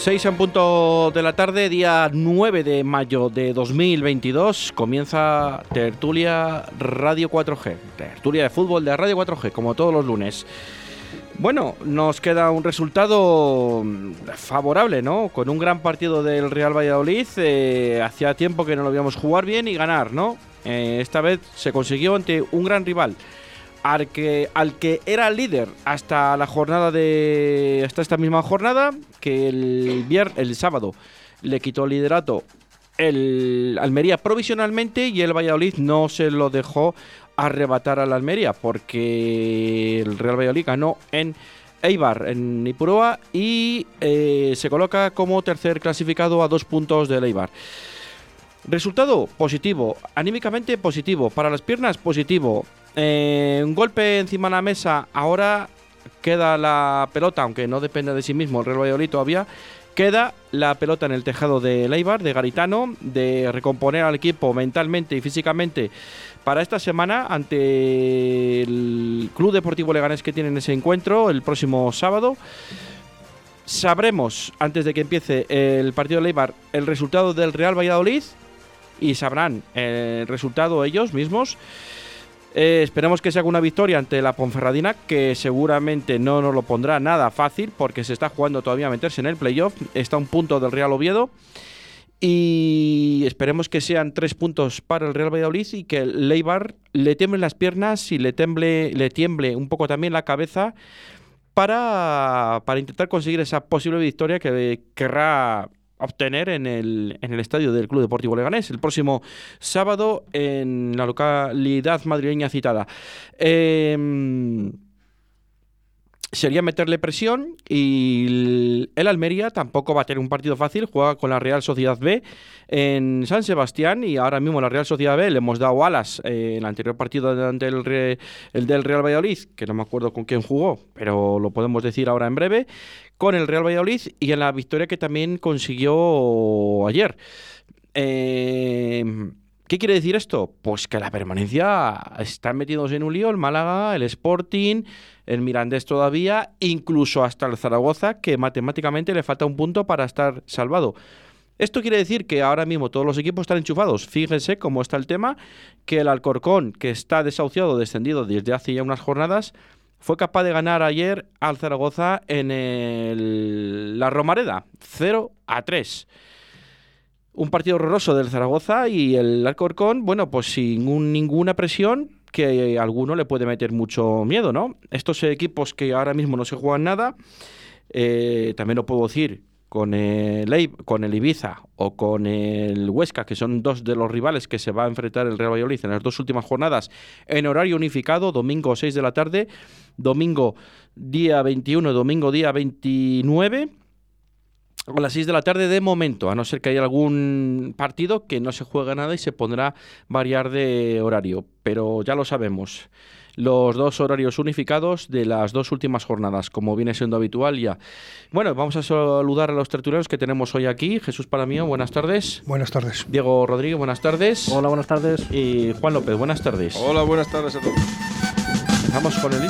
6 en punto de la tarde, día 9 de mayo de 2022, comienza Tertulia Radio 4G, Tertulia de fútbol de Radio 4G, como todos los lunes. Bueno, nos queda un resultado favorable, ¿no? Con un gran partido del Real Valladolid, eh, hacía tiempo que no lo veíamos jugar bien y ganar, ¿no? Eh, esta vez se consiguió ante un gran rival al que, al que era líder hasta la jornada de. hasta esta misma jornada, que el viernes, el sábado le quitó el liderato el Almería provisionalmente y el Valladolid no se lo dejó arrebatar al Almería porque el Real Valladolid ganó en Eibar, en Ipuroa y eh, se coloca como tercer clasificado a dos puntos del Eibar. Resultado positivo, anímicamente positivo, para las piernas positivo, eh, un golpe encima de la mesa. Ahora queda la pelota, aunque no depende de sí mismo el Real Valladolid todavía. Queda la pelota en el tejado de Leibar, de Garitano, de recomponer al equipo mentalmente y físicamente para esta semana ante el Club Deportivo Leganés que tienen ese encuentro el próximo sábado. Sabremos, antes de que empiece el partido de Leibar, el resultado del Real Valladolid y sabrán el resultado ellos mismos. Eh, esperemos que se haga una victoria ante la Ponferradina, que seguramente no nos lo pondrá nada fácil porque se está jugando todavía a meterse en el playoff. Está un punto del Real Oviedo. Y esperemos que sean tres puntos para el Real Valladolid y que el Leibar le tiemble las piernas y le, temble, le tiemble un poco también la cabeza para, para intentar conseguir esa posible victoria que querrá obtener en el, en el estadio del Club Deportivo Leganés el próximo sábado en la localidad madrileña citada. Em, sería meterle presión y el Almería tampoco va a tener un partido fácil, juega con la Real Sociedad B en San Sebastián y ahora mismo la Real Sociedad B le hemos dado alas eh, en el anterior partido ante el, el del Real Valladolid, que no me acuerdo con quién jugó, pero lo podemos decir ahora en breve, con el Real Valladolid y en la victoria que también consiguió ayer. Eh, ¿Qué quiere decir esto? Pues que la permanencia está metidos en un lío el Málaga, el Sporting, el Mirandés todavía, incluso hasta el Zaragoza, que matemáticamente le falta un punto para estar salvado. Esto quiere decir que ahora mismo todos los equipos están enchufados. Fíjense cómo está el tema, que el Alcorcón, que está desahuciado, descendido desde hace ya unas jornadas, fue capaz de ganar ayer al Zaragoza en la Romareda, 0 a 3. Un partido horroroso del Zaragoza y el Alcorcón, bueno, pues sin ninguna presión, que a alguno le puede meter mucho miedo, ¿no? Estos equipos que ahora mismo no se juegan nada, eh, también lo puedo decir con el, con el Ibiza o con el Huesca, que son dos de los rivales que se va a enfrentar el Real Valladolid en las dos últimas jornadas en horario unificado, domingo 6 de la tarde, domingo día 21, domingo día 29 a las 6 de la tarde de momento, a no ser que haya algún partido que no se juegue nada y se pondrá variar de horario, pero ya lo sabemos los dos horarios unificados de las dos últimas jornadas, como viene siendo habitual ya. Bueno, vamos a saludar a los tertulianos que tenemos hoy aquí. Jesús Palamío, buenas tardes. Buenas tardes. Diego Rodríguez, buenas tardes. Hola, buenas tardes. Y Juan López, buenas tardes. Hola, buenas tardes a todos. Vamos con el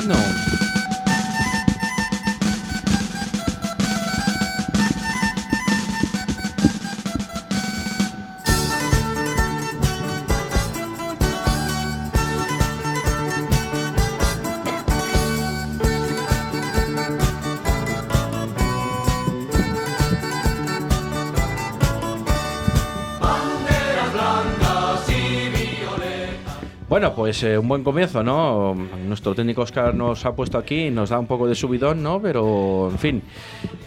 Bueno, pues eh, un buen comienzo, ¿no? Nuestro técnico Oscar nos ha puesto aquí, nos da un poco de subidón, ¿no? Pero, en fin,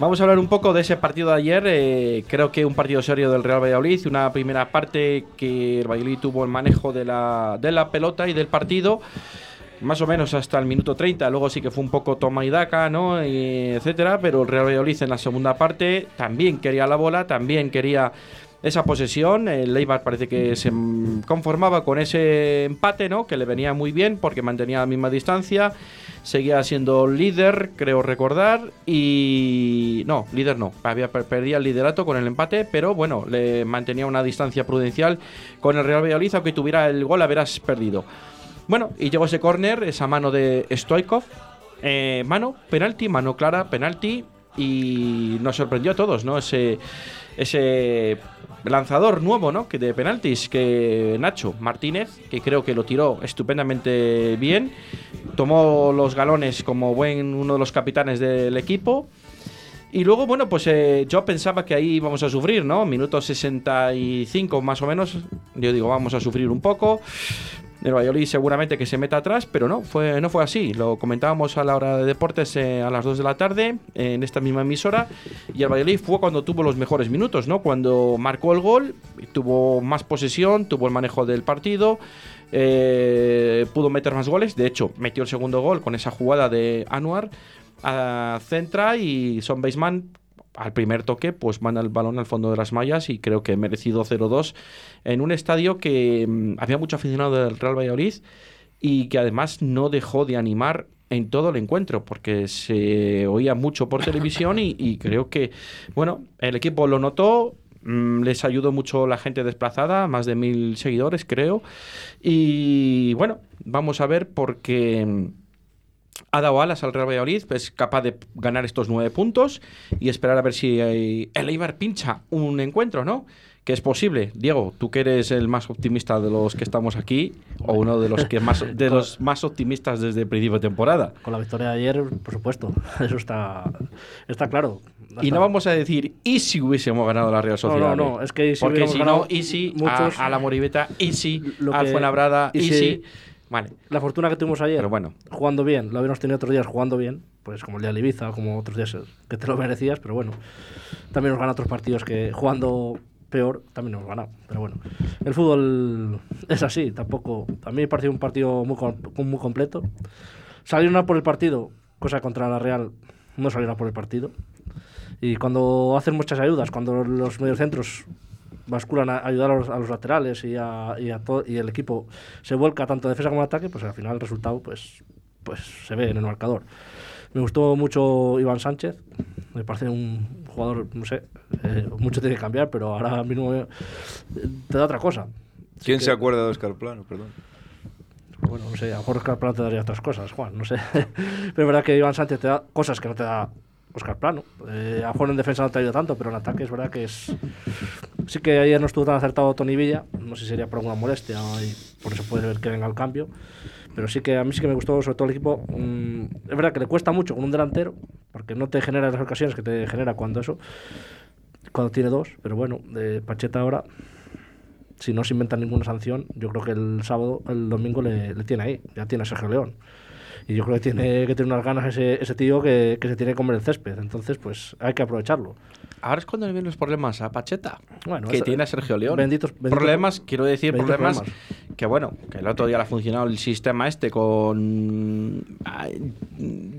vamos a hablar un poco de ese partido de ayer. Eh, creo que un partido serio del Real Valladolid, una primera parte que el Valladolid tuvo el manejo de la, de la pelota y del partido más o menos hasta el minuto 30. Luego sí que fue un poco toma y daca, ¿no? etcétera. Pero el Real Valladolid en la segunda parte también quería la bola, también quería esa posesión. El parece que se conformaba con ese empate, ¿no? Que le venía muy bien porque mantenía la misma distancia. Seguía siendo líder, creo recordar. Y. No, líder no. Había, perdía el liderato con el empate, pero bueno, le mantenía una distancia prudencial con el Real Valladolid, aunque tuviera el gol, haberás perdido. Bueno, y llegó ese córner, esa mano de Stoikov. Eh, mano, penalti, mano clara, penalti. Y nos sorprendió a todos, ¿no? Ese, ese lanzador nuevo, ¿no? Que de penaltis, que Nacho Martínez, que creo que lo tiró estupendamente bien. Tomó los galones como buen uno de los capitanes del equipo. Y luego, bueno, pues eh, yo pensaba que ahí íbamos a sufrir, ¿no? Minutos 65 más o menos. Yo digo, vamos a sufrir un poco el Valladolid seguramente que se meta atrás, pero no, fue, no fue así. Lo comentábamos a la hora de deportes eh, a las 2 de la tarde en esta misma emisora y el Valladolid fue cuando tuvo los mejores minutos, ¿no? Cuando marcó el gol, tuvo más posesión, tuvo el manejo del partido. Eh, pudo meter más goles, de hecho metió el segundo gol con esa jugada de Anuar a Centra y Son Baseman al primer toque, pues manda el balón al fondo de las mallas y creo que merecido 0-2 en un estadio que mm, había mucho aficionado del Real Valladolid y que además no dejó de animar en todo el encuentro porque se oía mucho por televisión y, creo que, bueno, el equipo lo notó, mm, les ayudó mucho la gente desplazada, más de mil seguidores creo. Y bueno, vamos a ver porque mm, ha dado alas al Real Valladolid, es capaz de ganar estos nueve puntos y esperar a ver si el Eibar pincha un encuentro, ¿no? Que es posible. Diego, tú que eres el más optimista de los que estamos aquí, o uno de los que más de los más optimistas desde el principio de temporada. Con la victoria de ayer, por supuesto, eso está, está claro. Y no vamos a decir, ¿y si hubiésemos ganado la Real Sociedad? No, no, no, es que si Porque si no, ¿y si muchos, a, la Moribeta? ¿Y si al Fuenlabrada? ¿Y, si la fortuna que tuvimos ayer, bueno. jugando bien, lo habíamos tenido otros días jugando bien, pues como el día de Ibiza, como otros días que te lo merecías, pero bueno, también nos ganan otros partidos que jugando peor también nos ganado. Pero bueno, el fútbol es así, tampoco. A mí me pareció un partido muy, muy completo. Salieron a por el partido, cosa contra la Real, no salieron a por el partido. Y cuando hacen muchas ayudas, cuando los mediocentros basculan a ayudar a los, laterales y, a, y, a y el equipo se vuelca tanto defensa como ataque, pues al final el resultado pues, pues se ve en el marcador. Me gustó mucho Iván Sánchez, me parece un jugador, no sé, eh, mucho tiene que cambiar, pero ahora mismo eh, te da otra cosa. ¿Quién se acuerda de Oscar Plano? Perdón. Bueno, no sé, a lo mejor Oscar Plano te daría otras cosas, Juan, no sé. pero es verdad que Iván Sánchez te da cosas que no te da Oscar Plano. Eh, a lo en defensa no te ido tanto, pero en ataque es verdad que es. Sí que ayer no estuvo tan acertado Tony Villa, no sé si sería por alguna molestia y por eso puede ver que venga el cambio. Pero sí que a mí sí que me gustó, sobre todo el equipo. Mm, es verdad que le cuesta mucho con un delantero, porque no te genera las ocasiones que te genera cuando eso, cuando tiene dos. Pero bueno, de Pacheta ahora, si no se inventa ninguna sanción, yo creo que el sábado, el domingo le, le tiene ahí, ya tiene a Sergio León. Y yo creo que tiene que tener unas ganas ese, ese tío que, que se tiene que comer el césped. Entonces, pues hay que aprovecharlo. Ahora es cuando le vienen los problemas a Pacheta, bueno, que tiene a Sergio León. Benditos, problemas, quiero decir, problemas, que bueno, que el otro día le ha funcionado el sistema este con...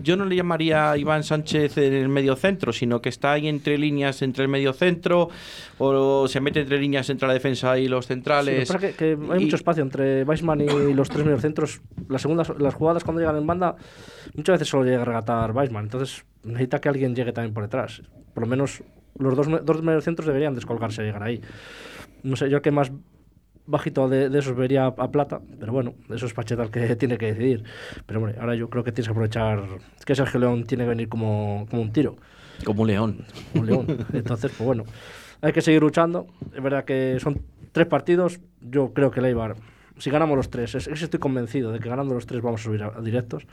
Yo no le llamaría a Iván Sánchez en el medio centro, sino que está ahí entre líneas entre el medio centro o se mete entre líneas entre la defensa y los centrales. Sí, que, que, hay mucho espacio entre Weissman y los tres mediocentros. Las segundas, las jugadas cuando llegan en banda, muchas veces solo llega a regatar Weissman. Entonces necesita que alguien llegue también por detrás. Por lo menos los dos, dos mediocentros deberían descolgarse y llegar ahí. No sé, yo que más bajito de, de, esos vería a Plata, pero bueno, eso es Pacheta el que tiene que decidir. Pero bueno, ahora yo creo que tienes que aprovechar que Sergio León tiene que venir como, como un tiro. Como un león. Un león. Entonces, pues bueno, hay que seguir luchando. Es verdad que son tres partidos. Yo creo que Leibar, si ganamos los tres, es, estoy convencido de que ganando los tres vamos a subir a, directos.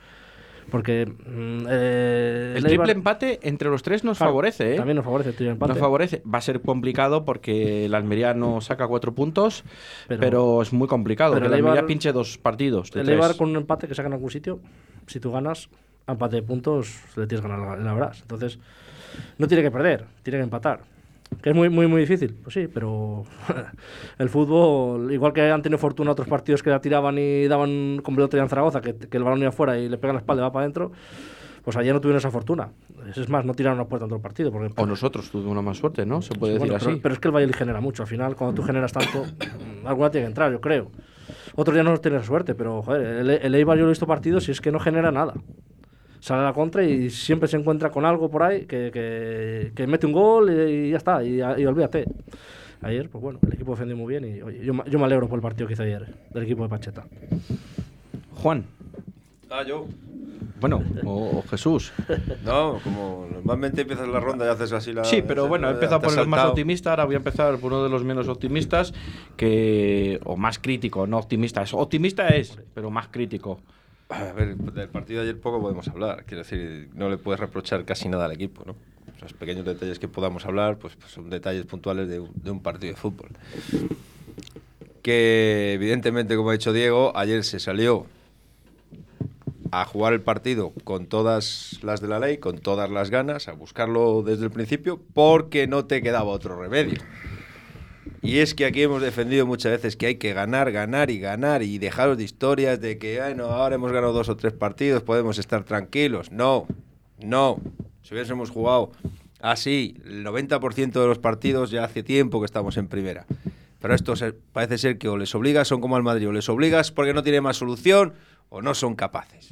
Porque mm, eh, el, triple empate entre los tres nos favorece, ¿eh? También nos favorece el triple empate. Nos favorece. Va a ser complicado porque el Almería no saca cuatro puntos, pero, es muy complicado. Pero el Almería pinche dos partidos. el Eibar con un empate que saca en algún sitio, si tú ganas, empate de puntos, le tienes que ganar la, la Entonces, no tiene que perder, tiene que empatar. Que es muy, muy, muy difícil. Pues sí, pero el fútbol, igual que han tenido fortuna otros partidos que la tiraban y daban con pelota en Zaragoza, que, que, el balón iba afuera y le pegan la espalda y va para adentro, pues ayer no tuvieron esa fortuna. Es más, no tiraron la puerta en todo el partido. Porque, o nosotros tuvimos una más suerte, ¿no? Se puede decir así. Pero, es que el Valladolid genera mucho. Al final, cuando tú generas tanto, alguna tiene que entrar, yo creo. Otros días no tienes suerte, pero joder, el, el Eibar yo lo he visto partidos y es que no genera nada sale a la contra y siempre se encuentra con algo por ahí que, que, mete un gol y, ya está, y, olvídate. Ayer, pues bueno, el equipo defendió muy bien y yo, yo, me alegro por el partido que hizo ayer, del equipo de Pacheta. Juan. Ah, yo. Bueno, o, Jesús. No, como normalmente empiezas la ronda y haces así la. Sí, pero bueno, he empezado por el más optimista, ahora voy a empezar por uno de los menos optimistas, que o más crítico, no optimista. Es, optimista es, pero más crítico. A ver, del partido de ayer poco podemos hablar. Quiero decir, no le puedes reprochar casi nada al equipo, ¿no? Los pequeños detalles que podamos hablar, pues, pues son detalles puntuales de un, partido de fútbol. Que evidentemente, como ha dicho Diego, ayer se salió a jugar el partido con todas las de la ley, con todas las ganas, a buscarlo desde el principio, porque no te quedaba otro remedio. Y es que aquí hemos defendido muchas veces que hay que ganar, ganar y ganar y dejaros de historias de que, bueno, ahora hemos ganado dos o tres partidos, podemos estar tranquilos. No, no. Si hubiésemos jugado así el 90% de los partidos, ya hace tiempo que estamos en primera. Pero esto parece ser que o les obligas, son como al Madrid, o les obligas porque no tiene más solución o no son capaces.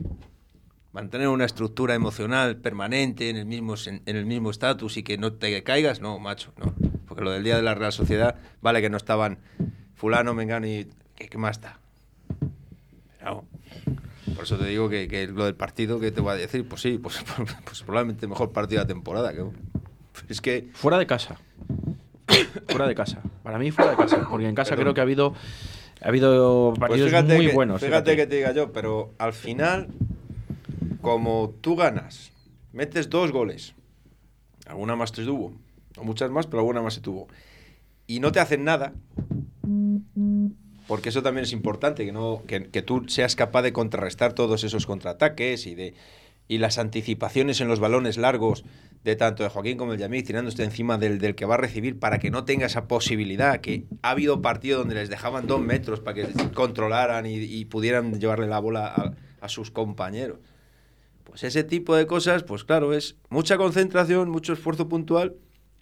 Mantener una estructura emocional permanente en el mismo en el mismo estatus y que no te caigas, no, macho, no lo del día de la Real Sociedad, vale que no estaban fulano, mengano y... ¿Qué, más está? por eso te digo que, lo del partido, que te voy a decir? Pues sí, pues, pues probablemente mejor partido de la temporada. Que, es que... Fuera de casa. fuera de casa. Para mí fuera de casa, porque en casa creo que ha habido... Ha habido pues partidos muy buenos. Fíjate, que te diga yo, pero al final, como tú ganas, metes dos goles, alguna más te muchas más, pero alguna más se tuvo. Y no te hacen nada, porque eso también es importante, que, no, que, tú seas capaz de contrarrestar todos esos contraataques y de y las anticipaciones en los balones largos de tanto de Joaquín como el Yamil tirándose encima del, del, que va a recibir para que no tenga esa posibilidad, que ha habido partidos donde les dejaban dos metros para que controlaran y, pudieran llevarle la bola a, sus compañeros. Pues ese tipo de cosas, pues claro, es mucha concentración, mucho esfuerzo puntual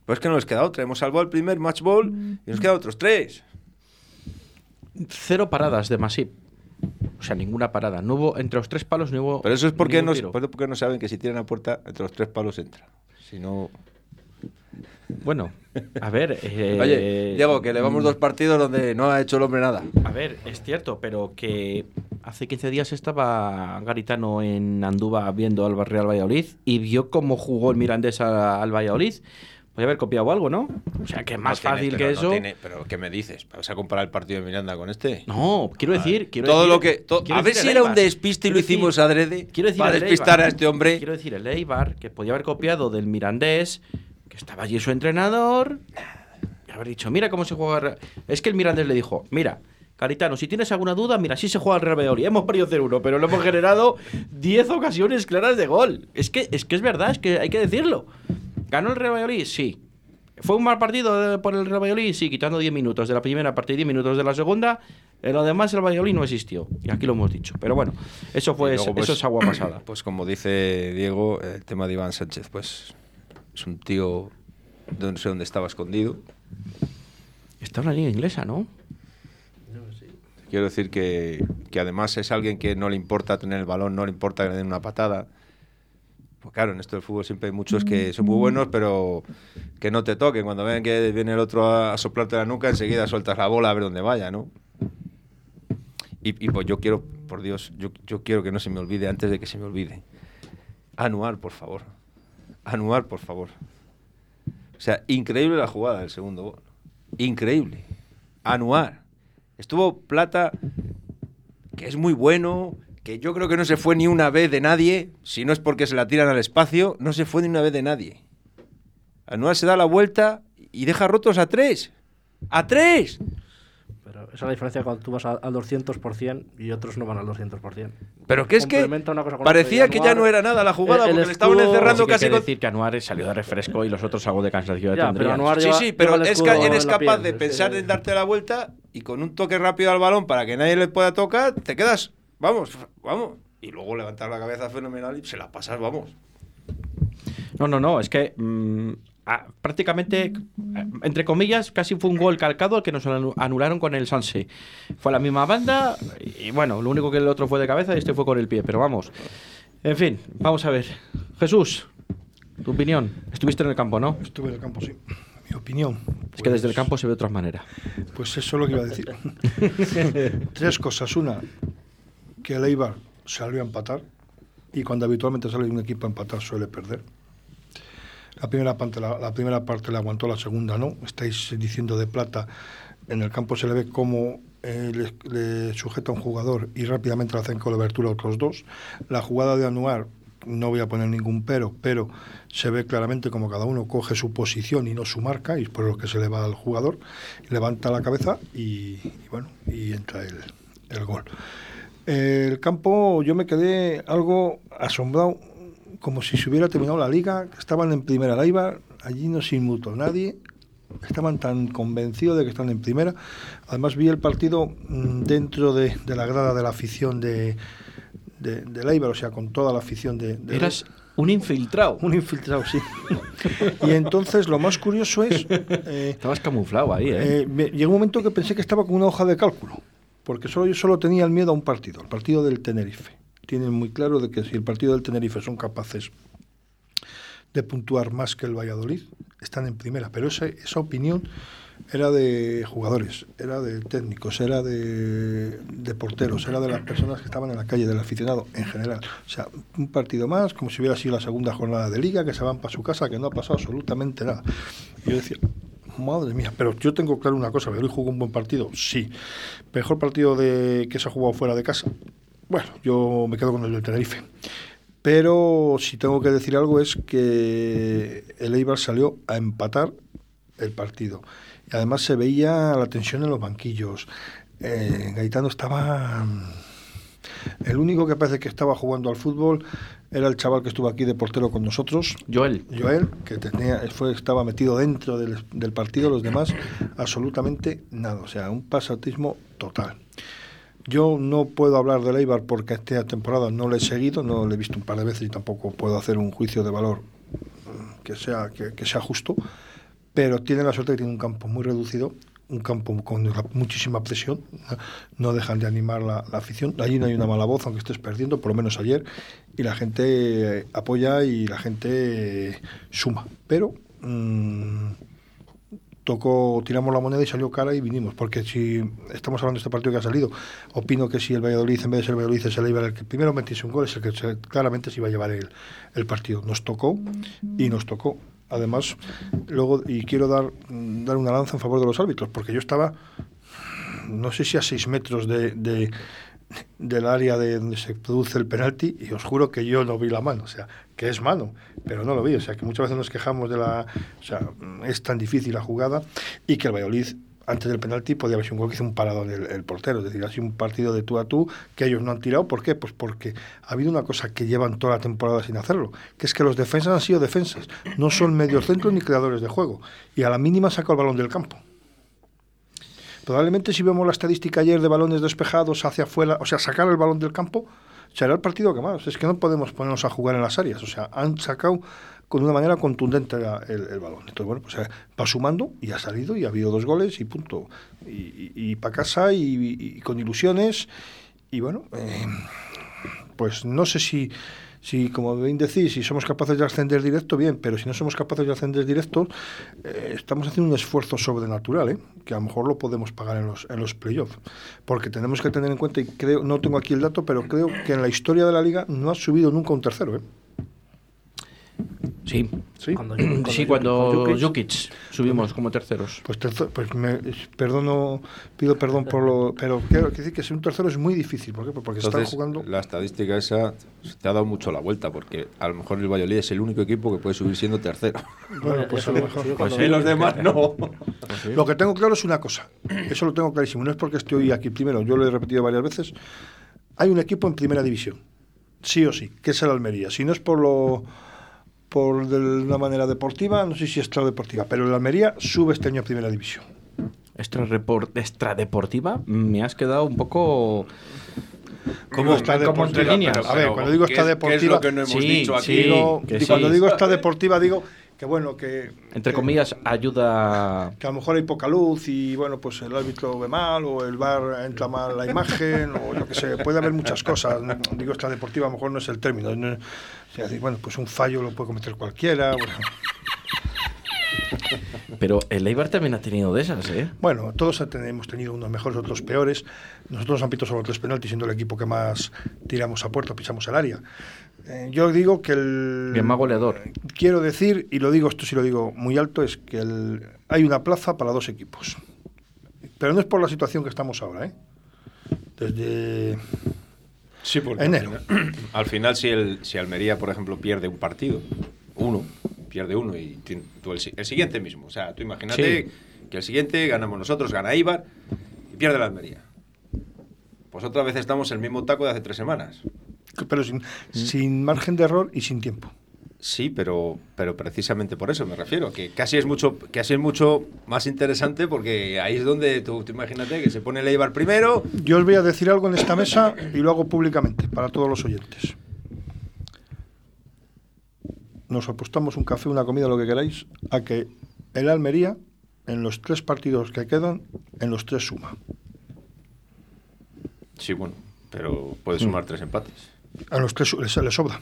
pues que no les queda otra. Hemos salvado el primer match ball y nos quedan otros tres. Cero paradas de Masip. O sea, ninguna parada. No hubo, entre los tres palos no hubo. Pero eso es porque no, porque no saben que si tienen la puerta, entre los tres palos entra. Si no. Bueno, a ver. Eh, Oye, Diego, que le vamos dos partidos donde no ha hecho el hombre nada. A ver, es cierto, pero que hace 15 días estaba Garitano en Andúba viendo al Real Valladolid y vio cómo jugó el Mirandés al Valladolid. Podría haber copiado algo, ¿no? O sea, que es más fácil que eso. pero ¿qué me dices? ¿Vas a comparar el partido de Miranda con este? No, quiero decir. Quiero todo lo que. a ver si era un despiste y lo hicimos adrede. Quiero decir para despistar a este hombre. Quiero decir, el Eibar, que podía haber copiado del Mirandés, que estaba allí su entrenador. Y haber dicho, mira cómo se juega. Es que el Mirandés le dijo, mira. Caritano, si tienes alguna duda, mira, sí se juega el Real Valladolid. Hemos perdido 0-1, pero lo hemos generado 10 ocasiones claras de gol. Es que, es que es verdad, es que hay que decirlo. ¿Ganó el Real Valladolid? Sí. ¿Fue un mal partido por el Real Valladolid? Sí, quitando 10 minutos de la primera parte y 10 minutos de la segunda. En lo demás, el Valladolid no existió. Y aquí lo hemos dicho. Pero bueno, eso fue eso pues, es agua pasada. Pues como dice Diego, el tema de Iván Sánchez, pues es un tío de no sé dónde estaba escondido. Está en la liga inglesa, ¿no? Quiero decir que, que además es alguien que no le importa tener el balón, no le importa que le den una patada pues claro, en esto del fútbol siempre hay muchos que son muy buenos, pero que no te toquen. Cuando ven que viene el otro a, soplarte la nuca, enseguida sueltas la bola a ver dónde vaya, ¿no? Y, pues yo quiero, por Dios, yo, yo, quiero que no se me olvide antes de que se me olvide. Anuar, por favor. Anuar, por favor. O sea, increíble la jugada del segundo gol. Increíble. Anuar. Estuvo Plata, que es muy bueno, que yo creo que no se fue ni una vez de nadie, si no es porque se la tiran al espacio, no se fue ni una vez de nadie. Anual se da la vuelta y deja rotos a tres. ¡A tres! Pero esa es la diferencia cuando tú vas al 200% y otros no van al 200%. Pero que es que parecía que ya no era nada la jugada porque le estaban encerrando sí casi con... decir que Anuar salió de refresco y los otros algo de cansancio ya, pero Sí, sí, pero es que eres capaz de pensar en darte la vuelta y con un toque rápido al balón para que nadie le pueda tocar, te quedas, vamos, vamos. Y luego levantar la cabeza fenomenal y se la pasas, vamos. No, no, no, es que mm, prácticamente, entre comillas, casi fue un gol calcado al que nos anularon con el Sanse. Fue la misma banda y bueno, lo único que el otro fue de cabeza y este fue con el pie, pero vamos. En fin, vamos a ver. Jesús, tu opinión. Estuviste en el campo, ¿no? Estuve en el campo, sí. Mi opinión. Es que desde el pues campo se ve de otra manera. Pues eso es lo que iba a decir. Tres cosas. Una, que el Eibar salió a empatar y cuando habitualmente sale un equipo a empatar suele perder. La primera parte la, primera parte la aguantó, la segunda no. Estáis diciendo de plata. En el campo se le ve cómo eh, le, sujeta un jugador y rápidamente le hacen con la abertura otros dos. La jugada de Anuar, no voy a poner ningún pero, pero se ve claramente como cada uno coge su posición y no su marca, y es por lo que se le va al jugador, levanta la cabeza y, bueno, y entra el, el gol. El campo, yo me quedé algo asombrado como si se hubiera terminado la liga, estaban en primera la allí no se inmutó nadie, estaban tan convencidos de que están en primera. Además vi el partido mm, dentro de, la grada de la afición de, de, de o sea, con toda la afición de... Eras un infiltrado. Un infiltrado, sí. y entonces lo más curioso es... Eh, Estabas camuflado ahí, ¿eh? ¿eh? Llegó un momento que pensé que estaba con una hoja de cálculo, porque solo, yo solo tenía el miedo a un partido, el partido del Tenerife tienen muy claro de que si el partido del Tenerife son capaces de puntuar más que el Valladolid, están en primera. Pero esa, esa opinión era de jugadores, era de técnicos, era de, de, porteros, era de las personas que estaban en la calle, del aficionado en general. O sea, un partido más, como si hubiera sido la segunda jornada de liga, que se van para su casa, que no ha pasado absolutamente nada. Yo decía, madre mía, pero yo tengo claro una cosa, ¿Valladolid jugó un buen partido? Sí. ¿Mejor partido de que se ha jugado fuera de casa? Bueno, yo me quedo con el del Tenerife. Pero si tengo que decir algo es que el Eibar salió a empatar el partido. Y además se veía la tensión en los banquillos. Eh, estaba... El único que parece que estaba jugando al fútbol era el chaval que estuvo aquí de portero con nosotros. Joel. Joel, que tenía, fue, estaba metido dentro del, del partido, los demás absolutamente nada. O sea, un pasatismo total. Yo no puedo hablar de Eibar porque esta temporada no le he seguido, no le he visto un par de veces y tampoco puedo hacer un juicio de valor mm, que sea, que, sea justo, pero tiene la suerte que tiene un campo muy reducido, un campo con muchísima presión, no dejan de animar la, afición, allí no hay una mala voz, aunque estés perdiendo, por lo menos ayer, y la gente apoya y la gente suma, pero... Mm, tocó, tiramos la moneda y salió cara y vinimos. Porque si estamos hablando de este partido que ha salido, opino que si el Valladolid, en vez de ser Valladolid, es el Eibar el que primero metiese un gol, es el que claramente se iba a llevar el, el partido. Nos tocó y nos tocó. Además, luego, y quiero dar, dar una lanza en favor de los árbitros, porque yo estaba, no sé si a seis metros de del área de donde se produce el penalti y os juro que yo no vi la mano, o sea, que es mano, pero no lo vi, o sea, que muchas veces nos quejamos de la, o sea, es tan difícil la jugada y que el Valladolid antes del penalti podía haber sido un gol que hizo un parado el, el portero, es decir, ha sido un partido de tú a tú que ellos no han tirado, ¿por qué? Pues porque ha habido una cosa que llevan toda la temporada sin hacerlo, que es que los defensas han sido defensas, no son medios centros ni creadores de juego, y a la mínima sacó el balón del campo. Probablemente si vemos la estadística ayer de balones despejados hacia afuera, o sea, sacar el balón del campo, será el partido que más. Es que no podemos ponernos a jugar en las áreas. O sea, han sacado con una manera contundente el, balón. Entonces, bueno, pues eh, va sumando y ha salido y ha habido dos goles y punto. Y, para casa y, con ilusiones. Y bueno, eh, pues no sé si si, como bien decís, si somos capaces de ascender directo, bien, pero si no somos capaces de ascender directo, eh, estamos haciendo un esfuerzo sobrenatural, ¿eh? que a lo mejor lo podemos pagar en los, en los playoffs. Porque tenemos que tener en cuenta, y creo, no tengo aquí el dato, pero creo que en la historia de la liga no ha subido nunca un tercero. ¿eh? Sí, Sí. cuando, sí, cuando Jukic subimos como terceros. Pues, pues me, perdono, pido perdón por lo. Pero quiero decir que ser un tercero es muy difícil. ¿Por qué? Porque Entonces, están jugando. La estadística esa te ha dado mucho la vuelta, porque a lo mejor el Valladolid es el único equipo que puede subir siendo tercero. Bueno, pues a lo mejor. Pues sí, los demás no. Lo que tengo claro es una cosa. Eso lo tengo clarísimo. No es porque estoy aquí primero, yo lo he repetido varias veces. Hay un equipo en primera división. Sí o sí, que es el Almería. Si no es por lo por de una manera deportiva, no sé si extradeportiva, pero el Almería sube este año a primera división. Extradeportiva, me has quedado un poco. ¿Cómo está como entre líneas? a ver, cuando digo está deportiva, que no hemos dicho aquí? Digo, y cuando digo está deportiva, digo que bueno, que... Entre comillas, ayuda... Que a lo mejor hay poca luz y bueno, pues el árbitro ve mal o el bar entra mal la imagen o lo que sé, puede haber muchas cosas. Digo, esta deportiva a lo mejor no es el término. Bueno, pues un fallo lo puede cometer cualquiera. Pero el Eibar también ha tenido de esas, ¿eh? Bueno, todos hemos tenido unos mejores, otros peores. Nosotros han pitado solo tres penaltis, siendo el equipo que más tiramos a puerta, pisamos el área. Eh, yo digo que el... Bien más goleador. Quiero decir, y lo digo, esto sí lo digo muy alto, es que el, hay una plaza para dos equipos. Pero no es por la situación que estamos ahora, ¿eh? Desde sí, porque enero. Al final, si, el, si Almería, por ejemplo, pierde un partido, uno, pierde uno y tú el, siguiente mismo. O sea, tú imagínate que el siguiente ganamos nosotros, gana Ibar y pierde la Almería. Pues otra vez estamos en el mismo taco de hace tres semanas. Pero sin, sin margen de error y sin tiempo. Sí, pero, pero precisamente por eso me refiero, que casi es mucho, así es mucho más interesante porque ahí es donde tú, imagínate que se pone el Eibar primero. Yo os voy a decir algo en esta mesa y lo hago públicamente para todos los oyentes. Nos apostamos un café, una comida, lo que queráis, a que el Almería, en los tres partidos que quedan, en los tres suma. Sí, bueno, pero puede sumar tres empates. A los tres le sobra.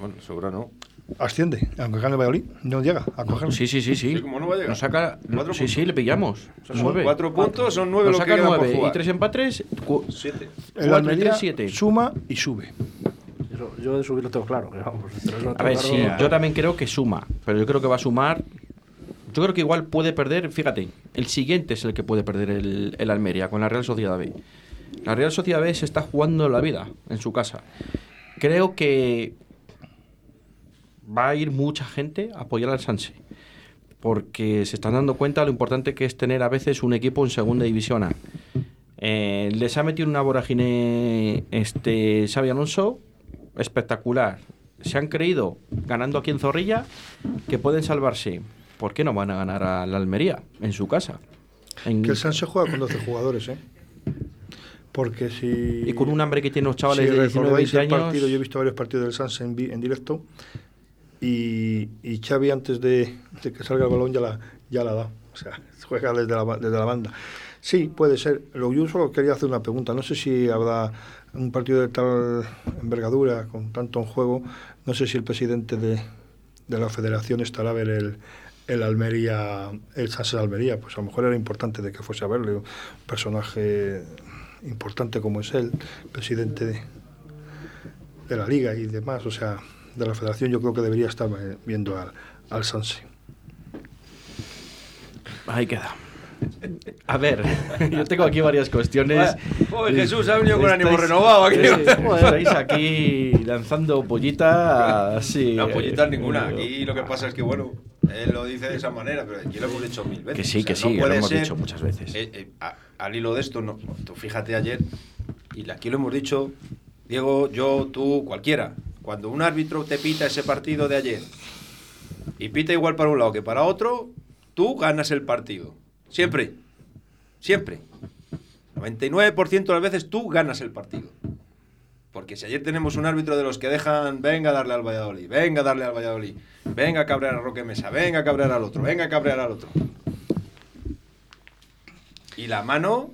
Bueno, sobra no. Asciende, aunque gane Valladolid, no llega a cogerlo. Sí, sí, sí, sí. sí no va a llegar? Nos saca, sí, sí, le pillamos. son cuatro puntos, son nueve Nos lo saca nueve y tres empates, siete. El Almería siete. suma y sube. yo de subir lo tengo claro. vamos, a ver, sí, yo también creo que suma, pero yo creo que va a sumar. Yo creo que igual puede perder, fíjate, el siguiente es el que puede perder el, el Almería con la Real Sociedad B. La Real Sociedad B se está jugando la vida en su casa. Creo que va a ir mucha gente a apoyar al Sanse. Porque se están dando cuenta de lo importante que es tener a veces un equipo en segunda división A. Eh, les ha metido una vorágine este Xavi Alonso espectacular. Se han creído, ganando aquí en Zorrilla, que pueden salvarse. ¿Por qué no van a ganar a la Almería en su casa? Que el Sanse juega con 12 jugadores, ¿eh? Porque si. Y con un hambre que tienen los chavales de 19 20 años. Partido, yo he visto varios partidos del Sanse en, en directo. Y, y, Xavi, antes de, que salga el balón, ya la, ya la da. O sea, juega desde la, desde la banda. Sí, puede ser. Lo, yo solo quería hacer una pregunta. No sé si habrá un partido de tal envergadura, con tanto en juego. No sé si el presidente de, la federación estará a ver el, el Almería, el de Almería. Pues a lo mejor era importante de que fuese a verle. Un personaje importante como es él, presidente de, de, la liga y demás, o sea, de la federación, yo creo que debería estar viendo al, al Sanse. Ahí queda. A ver, yo tengo aquí varias cuestiones. Joder, Jesús ha venido con ánimo renovado aquí. estáis aquí lanzando pollitas. Sí, no, pollitas ninguna. Aquí lo que pasa es que, bueno, él lo dice de esa manera, pero aquí lo hemos dicho mil veces. Que sí, que sí, lo hemos dicho muchas veces. Eh, eh, al hilo de esto, no, tú fíjate ayer, y aquí lo hemos dicho, Diego, yo, tú, cualquiera. Cuando un árbitro te pita ese partido de ayer y pita igual para un lado que para otro, tú ganas el partido. Siempre. Siempre. 99% de las veces tú ganas el partido. Porque si ayer tenemos un árbitro de los que dejan, venga a darle al Valladolid, venga a darle al Valladolid, venga a cabrear a Roque Mesa, venga a cabrear al otro, venga a cabrear al otro. Y la mano,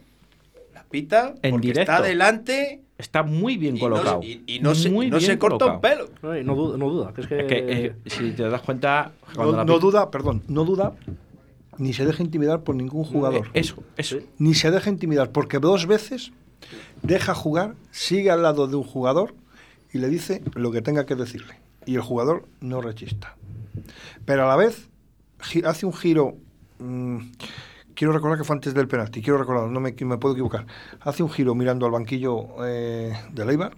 la pita, en porque directo. está delante. Está muy bien colocado. y, no, se, no se corta un pelo. No, duda, no duda. Que es que, eh, si te das cuenta. No, duda, perdón, no duda ni se deja intimidar por ningún jugador. Eh, eso, eso. Ni se deja intimidar, porque dos veces deja jugar, sigue al lado de un jugador y le dice lo que tenga que decirle. Y el jugador no rechista. Pero a la vez hace un giro. Mm, quiero recordar que fue antes del penalti, quiero recordar, no me, me puedo equivocar. Hace un giro mirando al banquillo eh, de Leibar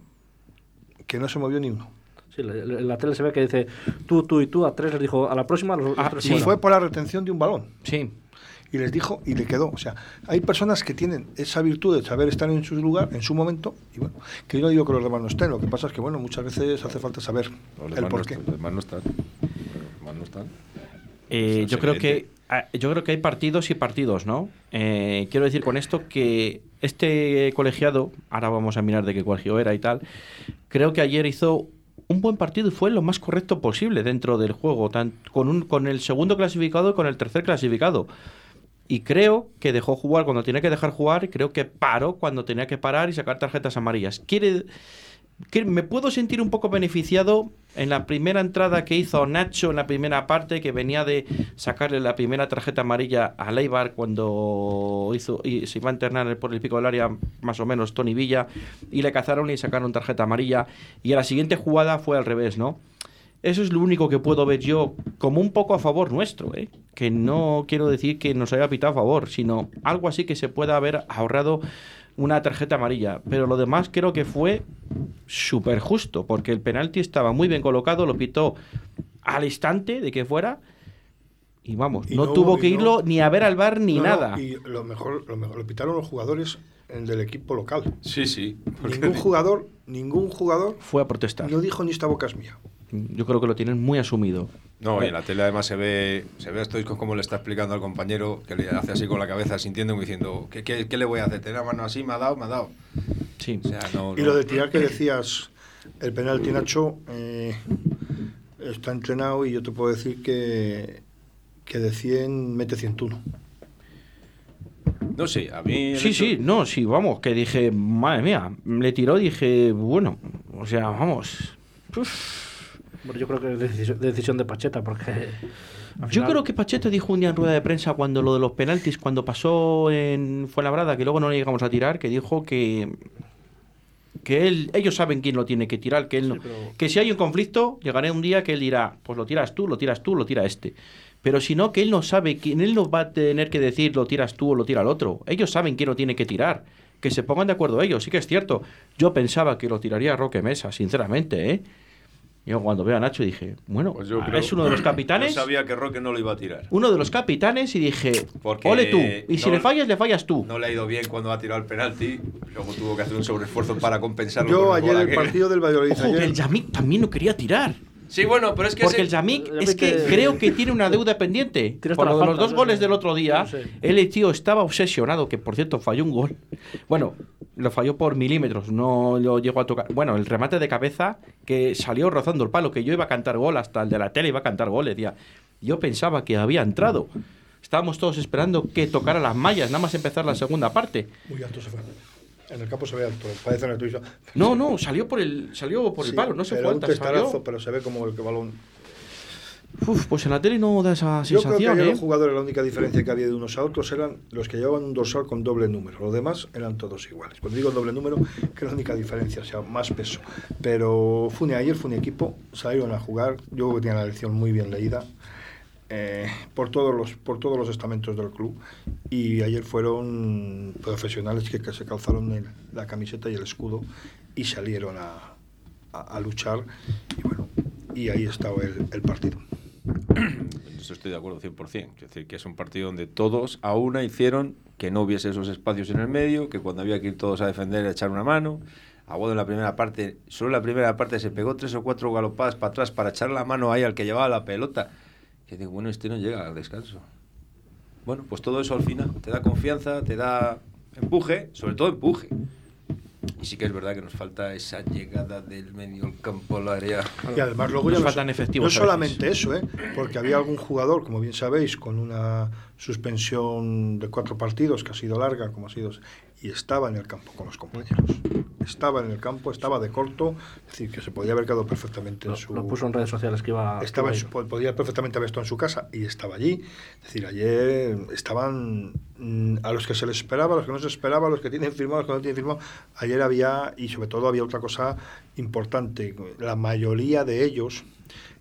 que no se movió ni uno. Sí, en la tele se ve que dice tú, tú y tú, a tres les dijo a la próxima. Los, ah, sí. Fue por la retención de un balón. Sí. Y les dijo y le quedó. O sea, hay personas que tienen esa virtud de saber estar en su lugar, en su momento, y bueno, que yo no digo que los demás no estén, lo que pasa es que, bueno, muchas veces hace falta saber el por qué. los demás no están. Los demás no están. Eh, yo creo que yo creo que hay partidos y partidos, ¿no? Eh, quiero decir con esto que este colegiado, ahora vamos a mirar de qué colegio era y tal, creo que ayer hizo un buen partido y fue lo más correcto posible dentro del juego, con, un, con el segundo clasificado y con el tercer clasificado. Y creo que dejó jugar cuando tenía que dejar jugar y creo que paró cuando tenía que parar y sacar tarjetas amarillas. Quiere me puedo sentir un poco beneficiado en la primera entrada que hizo Nacho en la primera parte, que venía de sacarle la primera tarjeta amarilla a Leibar cuando hizo y se iba a internar por el pico del área, más o menos, Tony Villa, y le cazaron y sacaron tarjeta amarilla. Y a la siguiente jugada fue al revés, ¿no? Eso es lo único que puedo ver yo como un poco a favor nuestro, ¿eh? que no quiero decir que nos haya pitado a favor, sino algo así que se pueda haber ahorrado una tarjeta amarilla. Pero lo demás creo que fue súper justo, porque el penalti estaba muy bien colocado, lo pitó al instante de que fuera. Y vamos, no, tuvo que irlo ni a ver al bar ni nada. y lo mejor, lo mejor lo pitaron los jugadores del equipo local. Sí, sí. Ningún jugador, ningún jugador fue a protestar. No dijo ni esta boca es mía. Yo creo que lo tienen muy asumido. No, y en la tele además se ve, se ve a Stoichkov como le está explicando al compañero, que le hace así con la cabeza, sintiendo y diciendo, ¿qué, qué, le voy a hacer? ¿Tener la mano así? ¿Me ha dado? ¿Me ha dado? Sí. y lo de tirar que decías, el penalti Nacho eh, está entrenado y yo te puedo decir que, que de 100 mete 101. No sé, a mí... Sí, sí, no, sí, vamos, que dije, madre mía, le tiró, dije, bueno, o sea, vamos... yo creo que es decisión de Pacheta, porque. Yo creo que Pacheta dijo un día en rueda de prensa cuando lo de los penaltis, cuando pasó en Fuenlabrada, que luego no le llegamos a tirar, que dijo que que él, ellos saben quién lo tiene que tirar, que él no, que si hay un conflicto, llegará un día que él dirá, pues lo tiras tú, lo tiras tú, lo tira este. Pero si no, que él no sabe quién, él no va a tener que decir lo tiras tú o lo tira el otro. Ellos saben quién lo tiene que tirar. Que se pongan de acuerdo ellos, sí que es cierto. Yo pensaba que lo tiraría Roque Mesa, sinceramente, ¿eh? Yo cuando veo a Nacho dije, bueno, pues es uno de los capitanes. Yo sabía que Roque no lo iba a tirar. Uno de los capitanes y dije, ole tú. Y si le fallas, le fallas tú. No le ha ido bien cuando ha tirado el penalti. Luego tuvo que hacer un sobreesfuerzo para compensarlo. Yo ayer el partido del Valladolid. Ojo, que el Yamik también no quería tirar. Sí, bueno, pero es que. Porque el Yamik es que, creo que tiene una deuda pendiente. Por los dos goles del otro día, el tío estaba obsesionado, que por cierto falló un gol. Bueno, lo falló por milímetros, no lo llegó a tocar. Bueno, el remate de cabeza que salió rozando el palo, que yo iba a cantar gol, hasta el de la tele iba a cantar gol. Decía, yo pensaba que había entrado. Estábamos todos esperando que tocara las mallas, nada más empezar la segunda parte. Muy alto se fue. En el campo se ve alto, parece en el No, no, salió por el, salió por el palo, no se fue un testarazo, pero se ve como el balón. Uf, pues en la tele no da esa sensación. Yo creo que ¿eh? los jugadores, la única diferencia que había de unos a otros eran los que llevaban un dorsal con doble número. Los demás eran todos iguales. Cuando digo doble número, que la única diferencia, o sea, más peso. Pero Fune, ayer Fune equipo, salieron a jugar. Yo creo que tenían la lección muy bien leída. Eh, por, todos los, por todos los estamentos del club y ayer fueron profesionales que, se calzaron la camiseta y el escudo y salieron a, a, luchar y bueno, y ahí estaba el, el partido. Eso estoy de acuerdo 100%. Es decir, que es un partido donde todos a una hicieron que no hubiese esos espacios en el medio, que cuando había que ir todos a defender, a echar una mano. Aguado en la primera parte, solo en la primera parte se pegó tres o cuatro galopadas para atrás para echar la mano ahí al que llevaba la pelota que digo, bueno, este no llega al descanso. Bueno, pues todo eso al final te da confianza, te da empuje, sobre todo empuje. Y sí que es verdad que nos falta esa llegada del medio al campo al área. Y además luego nos ya faltan efectivos. No solamente eso, ¿eh? porque había algún jugador, como bien sabéis, con una suspensión de cuatro partidos que ha sido larga, como ha sido, y estaba en el campo con los compañeros. Estaba en el campo, estaba de corto, es decir, que se podía haber quedado perfectamente en su... Lo puso en redes sociales que iba... Estaba podía perfectamente haber estado en su casa y estaba allí. Es decir, ayer estaban mm, a los que se les esperaba, a los que no se esperaba, a los que tienen firmado, a los que no tienen firmado. Ayer había, y sobre todo había otra cosa importante, la mayoría de ellos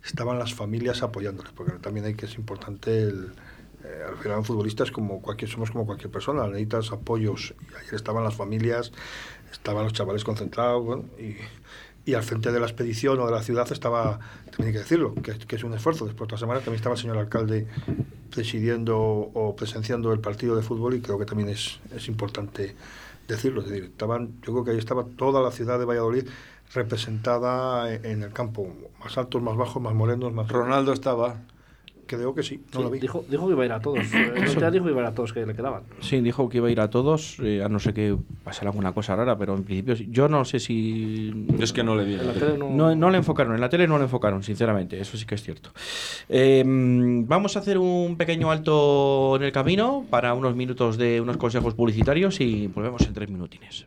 estaban las familias apoyándoles, porque también hay que es importante el eh, al final, futbolistas como cualquier, somos como cualquier persona, necesitas apoyos. Y ayer estaban las familias, estaban los chavales concentrados, y, y, al frente de la expedición o de la ciudad estaba, también hay que decirlo, que, que es un esfuerzo. Después de otra semana también estaba el señor alcalde presidiendo o presenciando el partido de fútbol y creo que también es, es importante decirlo. Es decir, estaban, yo creo que ahí estaba toda la ciudad de Valladolid representada en el campo, más altos, más bajos, más morenos, más... Ronaldo estaba creo que sí, no lo vi. Dijo, dijo que iba a ir a todos. ya dijo que iba a ir a todos que le quedaban. Sí, dijo que iba a ir a todos, eh, a no ser que pasara alguna cosa rara, pero en principio yo no sé si... Es que no le vi. no... No, le enfocaron, en la tele no le enfocaron, sinceramente, eso sí que es cierto. Em, vamos a hacer un pequeño alto en el camino para unos minutos de unos consejos publicitarios y volvemos en tres minutines.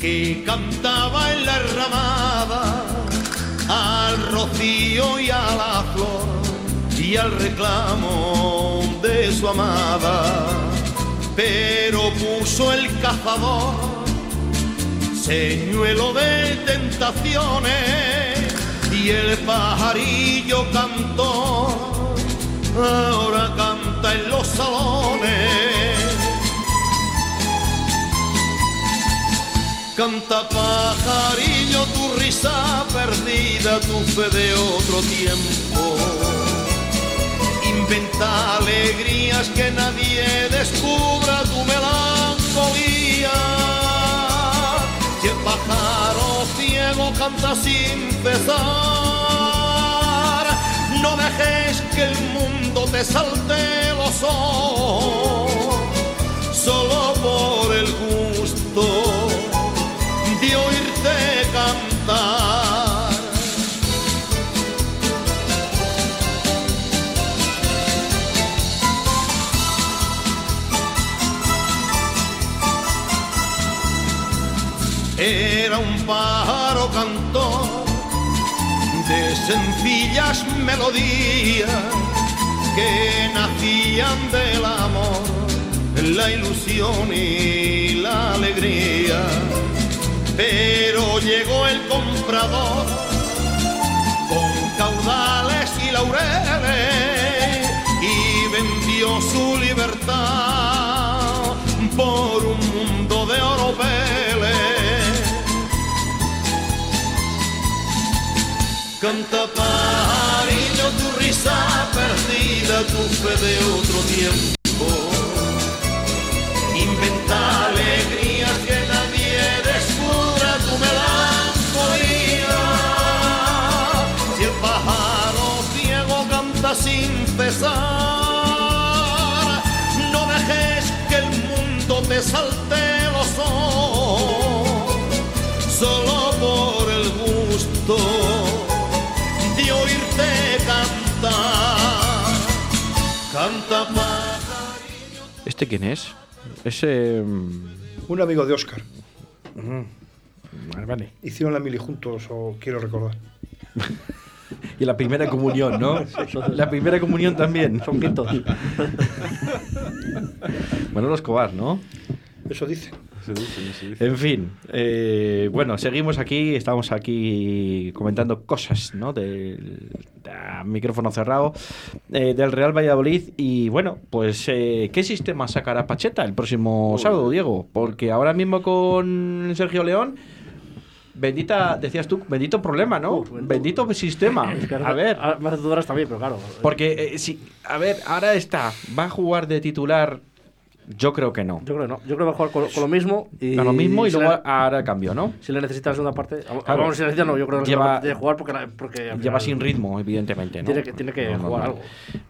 Que cantaba en la ramada al rocío y a la flor y al reclamo de su amada. Pero puso el cazador señuelo de tentaciones y el pajarillo cantó, ahora canta en los salones Canta pajarillo tu risa perdida, tu fe de otro tiempo. Inventa alegrías que nadie descubra tu melancolía. Si el pájaro ciego canta sin cesar, no dejes que el mundo te salte los ojos, solo por el gusto sencillas melodías que nacían del amor, la ilusión y la alegría. Pero llegó el comprador con caudales y laureles y vendió su libertad por Canta pajarillo tu risa perdida, tu fe de otro tiempo. Inventa alegrías que sin cesar. No dejes que el mundo te salte ¿Este quién es? Ese. Un amigo de Oscar. vale. Hicieron la mili juntos, o quiero recordar. y la primera comunión, ¿no? la primera comunión también. Son quintos. bueno, los Escobar, ¿no? Eso dice. En fin, eh, bueno, seguimos aquí, estamos aquí comentando cosas, ¿no? Del micrófono cerrado eh, del Real Valladolid y bueno, pues eh, ¿qué sistema sacará Pacheta el próximo sábado, Diego? Porque ahora mismo con Sergio León Bendita, decías tú, bendito problema, ¿no? bendito. sistema. a ver. Más dudas también, pero claro. Porque, si, a ver, ahora está, ¿va a jugar de titular yo creo que no. Yo creo que no. Yo creo que va a jugar con, lo mismo. Y, con lo mismo y luego hará el cambio, ¿no? Si le necesita la segunda parte. Vamos, si necesita, no. Yo creo que lleva, tiene que jugar porque. porque lleva sin ritmo, evidentemente. ¿no? Tiene que, tiene que jugar algo.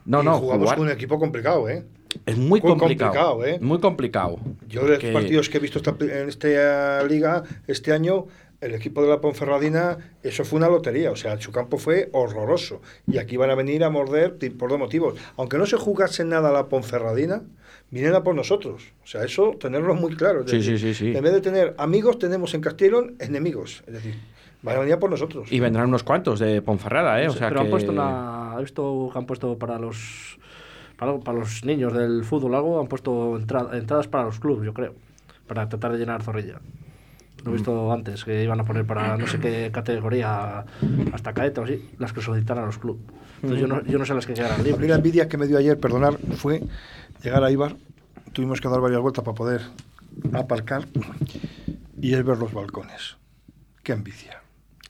No, no. jugamos con un equipo complicado, ¿eh? Es muy, complicado, ¿eh? Muy complicado. Yo de los partidos que he visto en esta liga este año, el equipo de la Ponferradina, eso fue una lotería. O sea, su campo fue horroroso. Y aquí van a venir a morder por dos motivos. Aunque no se jugase nada la Ponferradina, vienen a por nosotros. O sea, eso tenerlo muy claro. sí, sí, sí, sí, En vez de tener amigos, tenemos en Castellón enemigos. Es decir, van a venir a por nosotros. Y vendrán unos cuantos de Ponferrada, ¿eh? O sea pero que... han puesto que han puesto para los... Para, los niños del fútbol algo, han puesto entradas para los clubes, yo creo. Para tratar de llenar Zorrilla. Lo he visto antes, que iban a poner para no sé qué categoría, hasta caeta o así, las que solicitaran a los clubes. Entonces yo, no, yo no sé las que quedaran libres. La envidia que me dio ayer, perdonar, fue llegar a Ibar, tuvimos que dar varias vueltas para poder aparcar y es ver los balcones. Qué envidia.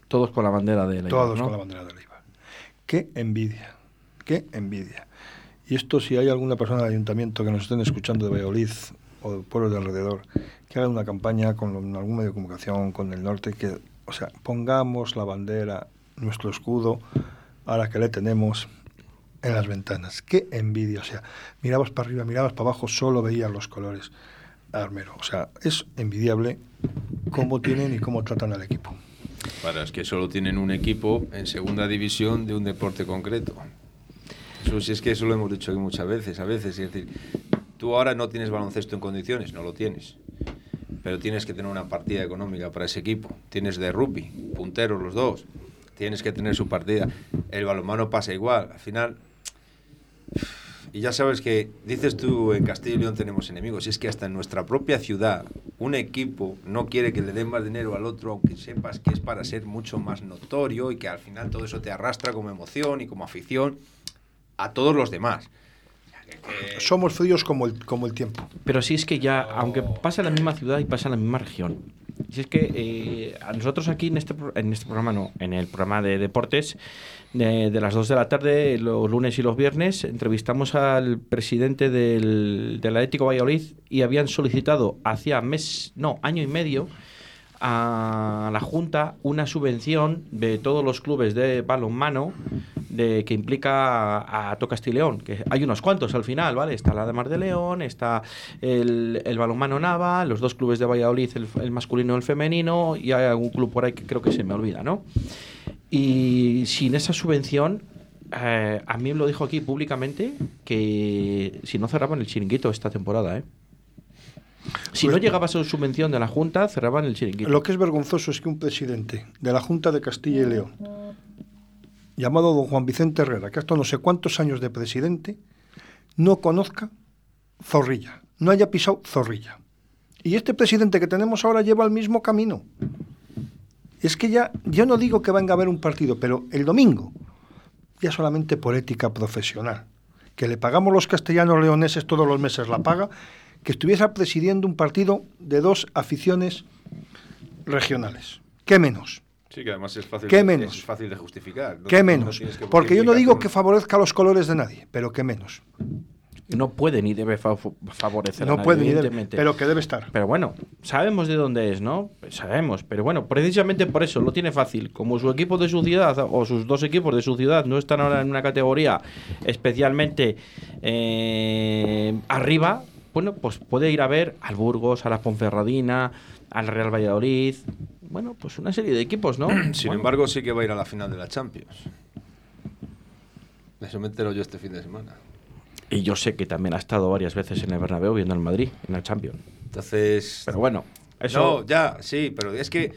Todos con la bandera de la Todos con la bandera de la Ibar. Qué envidia, qué envidia. Y esto, si hay alguna persona del ayuntamiento que nos estén escuchando de Valladolid o pueblos de alrededor, que haga una campaña con algún medio de comunicación, con el norte, que, o sea, pongamos la bandera, nuestro escudo, ahora que le tenemos, en las ventanas. Qué envidia. O sea, mirabas para arriba, mirabas para abajo, solo veías los colores. Armero. O sea, es envidiable cómo tienen y cómo tratan al equipo. Para es que solo tienen un equipo en segunda división de un deporte concreto. Eso sí es que eso lo hemos dicho aquí muchas veces, a veces. Es decir, tú ahora no tienes baloncesto en condiciones, no lo tienes. Pero tienes que tener una partida económica para ese equipo. Tienes de rugby, punteros los dos. Tienes que tener su partida. El balonmano pasa igual. Al final, y ya sabes que dices tú en Castilla y León tenemos enemigos, y es que hasta en nuestra propia ciudad un equipo no quiere que le den más dinero al otro, aunque sepas que es para ser mucho más notorio y que al final todo eso te arrastra como emoción y como afición a todos los demás. Somos fríos como el, como el tiempo. Pero sí es que ya, aunque pasa en la misma ciudad y pasa en la misma región, si es que eh, a nosotros aquí en este, en este programa, no, en el programa de deportes, de, las 2 de la tarde, los lunes y los viernes, entrevistamos al presidente del, del Atlético Valladolid y habían solicitado hacía mes, no, año y medio, a la Junta una subvención de todos los clubes de balonmano de, que implica a, a Tocastileón, que hay unos cuantos al final, ¿vale? Está la de Mar de León, está el, el balonmano Nava, los dos clubes de Valladolid, el, masculino y el femenino, y hay algún club por ahí que creo que se me olvida, ¿no? Y sin esa subvención, eh, a mí me lo dijo aquí públicamente que si no cerraban el chiringuito esta temporada, ¿eh? Si no llegaba a su subvención de la Junta, cerraban el chiringuito. Lo que es vergonzoso es que un presidente de la Junta de Castilla y León, llamado don Juan Vicente Herrera, que ha estado no sé cuántos años de presidente, no conozca Zorrilla, no haya pisado Zorrilla. Y este presidente que tenemos ahora lleva el mismo camino. Es que ya, yo no digo que venga a haber un partido, pero el domingo, ya solamente por ética profesional, que le pagamos los castellanos leoneses todos los meses la paga, que estuviera presidiendo un partido de dos aficiones regionales. ¿Qué menos? Sí, que además es fácil, ¿Qué de, menos? Es fácil de justificar. ¿Qué menos? Porque yo no digo que favorezca los colores de nadie, pero ¿qué menos? No puede ni debe favorecer no a nadie, puede ni debe, pero que debe estar. Pero bueno, sabemos de dónde es, ¿no? Sabemos, pero bueno, precisamente por eso lo tiene fácil. Como su equipo de su ciudad o sus dos equipos de su ciudad no están ahora en una categoría especialmente eh, arriba, bueno, pues puede ir a ver al Burgos, a la Ponferradina, al Real Valladolid, bueno, pues una serie de equipos, ¿no? Sin embargo, sí que va a ir a la final de la Champions. Eso me entero yo este fin de semana. Y yo sé que también ha estado varias veces en el Bernabéu viendo al Madrid, en la Champions. Entonces... Pero bueno, eso... No, ya, sí, pero es que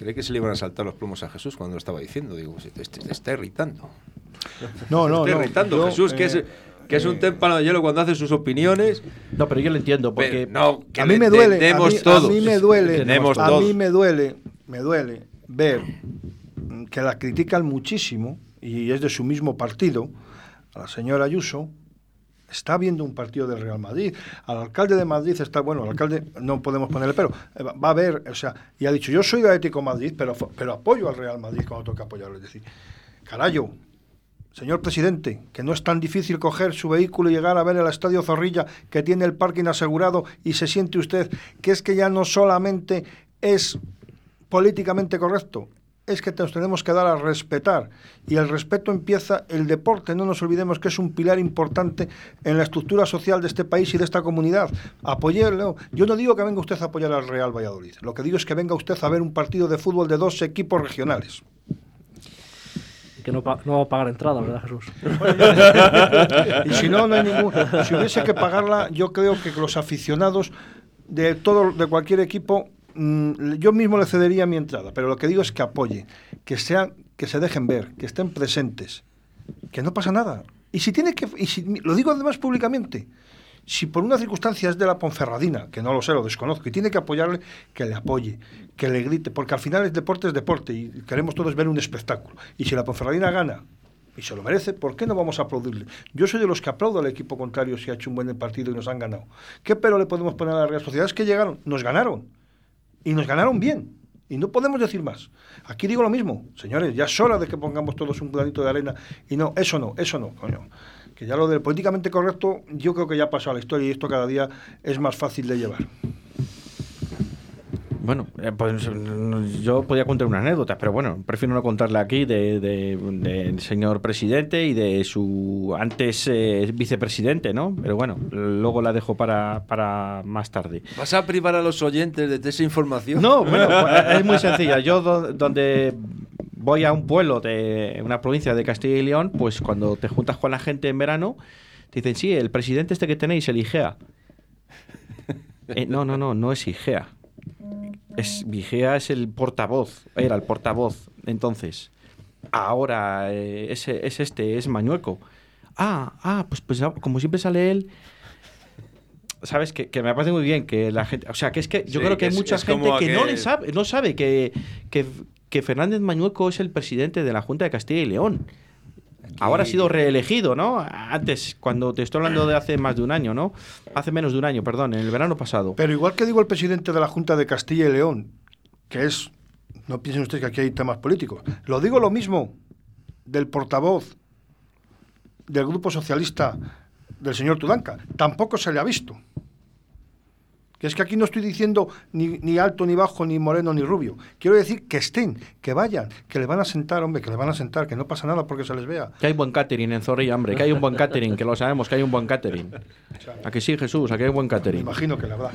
Creí que se le iban a saltar los plomos a Jesús cuando lo estaba diciendo. Digo, se te, te está irritando. No, no, Te está no, irritando yo, Jesús, que es, eh, que es un témpano de hielo cuando hace sus opiniones. No, pero yo lo entiendo, porque. Pero no, que a mí me duele, a mí, a mí me duele, a mí me duele, me duele ver que la critican muchísimo y es de su mismo partido, a la señora Ayuso. Está viendo un partido del Real Madrid. Al alcalde de Madrid está, bueno, al alcalde no podemos ponerle pero, eh, va a ver, o sea, y ha dicho, yo soy de Atlético Madrid, pero, pero apoyo al Real Madrid cuando toca apoyarlo. Es decir, carayo, Señor presidente, que no es tan difícil coger su vehículo y llegar a ver el Estadio Zorrilla, que tiene el parking asegurado, y se siente usted que es que ya no solamente es políticamente correcto, es que nos tenemos que dar a respetar. Y el respeto empieza el deporte, no nos olvidemos que es un pilar importante en la estructura social de este país y de esta comunidad. Apoyarlo. Yo no digo que venga usted a apoyar al Real Valladolid, lo que digo es que venga usted a ver un partido de fútbol de dos equipos regionales. Que no, no va a pagar entrada, ¿verdad, Jesús? Y si no, no hay ningún. Si hubiese que pagarla, yo creo que los aficionados de todo, de cualquier equipo, mm, yo mismo le cedería mi entrada. Pero lo que digo es que apoye, que sean, que se dejen ver, que estén presentes, que no pasa nada. Y si tiene que, y si, lo digo además públicamente, si por una circunstancia es de la Ponferradina, que no lo sé, lo desconozco, y tiene que apoyarle, que le apoye, que le grite, porque al final el deporte es deporte y queremos todos ver un espectáculo. Y si la Ponferradina gana y se lo merece, ¿por qué no vamos a aplaudirle? Yo soy de los que aplaudo al equipo contrario si ha hecho un buen partido y nos han ganado. ¿Qué pero le podemos poner a la Real Sociedad? Es que llegaron, nos ganaron. Y nos ganaron bien. Y no podemos decir más. Aquí digo lo mismo, señores, ya es hora de que pongamos todos un granito de arena. Y no, eso no, eso no, coño. Que ya lo del políticamente correcto, yo creo que ya ha pasado a la historia y esto cada día es más fácil de llevar. Bueno, eh, pues mm, yo podía contar una anécdota, pero bueno, prefiero no contarla aquí de- de- del señor presidente y de su antes eh, vicepresidente, ¿no? Pero bueno, luego la dejo para, para más tarde. ¿Vas a privar a los oyentes de esa información? No, bueno, pues, es muy sencilla. Yo do- donde voy a un pueblo de una provincia de Castilla y León, pues cuando te juntas con la gente en verano, te dicen, sí, el presidente este que tenéis, el IGEA. Eh, no, no, no, no es IGEA. Es, IGEA es el portavoz, era el portavoz. Entonces, ahora eh, es, es este, es Mañueco. Ah, ah, pues, pues como siempre sale él, sabes que, que me parece muy bien que la gente, o sea, que es que yo Sí, creo que que hay es- mucha es gente que no le sabe, no sabe que, que, que Fernández Mañueco es el presidente de la Junta de Castilla y León. Ahora ha sido reelegido, ¿no? Antes, cuando te estoy hablando de hace más de un año, ¿no? Hace menos de un año, perdón, en el verano pasado. Pero igual que digo el presidente de la Junta de Castilla y León, que es, no piensen ustedes que aquí hay temas políticos, lo digo lo mismo del portavoz del Grupo Socialista del señor Tudanca, tampoco se le ha visto. Que es que aquí no estoy diciendo ni, ni alto, ni bajo, ni moreno, ni rubio. Quiero decir que estén, que vayan, que le van a sentar, hombre, que le van a sentar, que no pasa nada porque se les vea. Que hay buen catering en Zorrilla, hombre, que hay un buen catering, que lo sabemos, que hay un buen catering. ¿A que sí, Jesús? ¿A que hay buen Me catering? imagino que la verdad.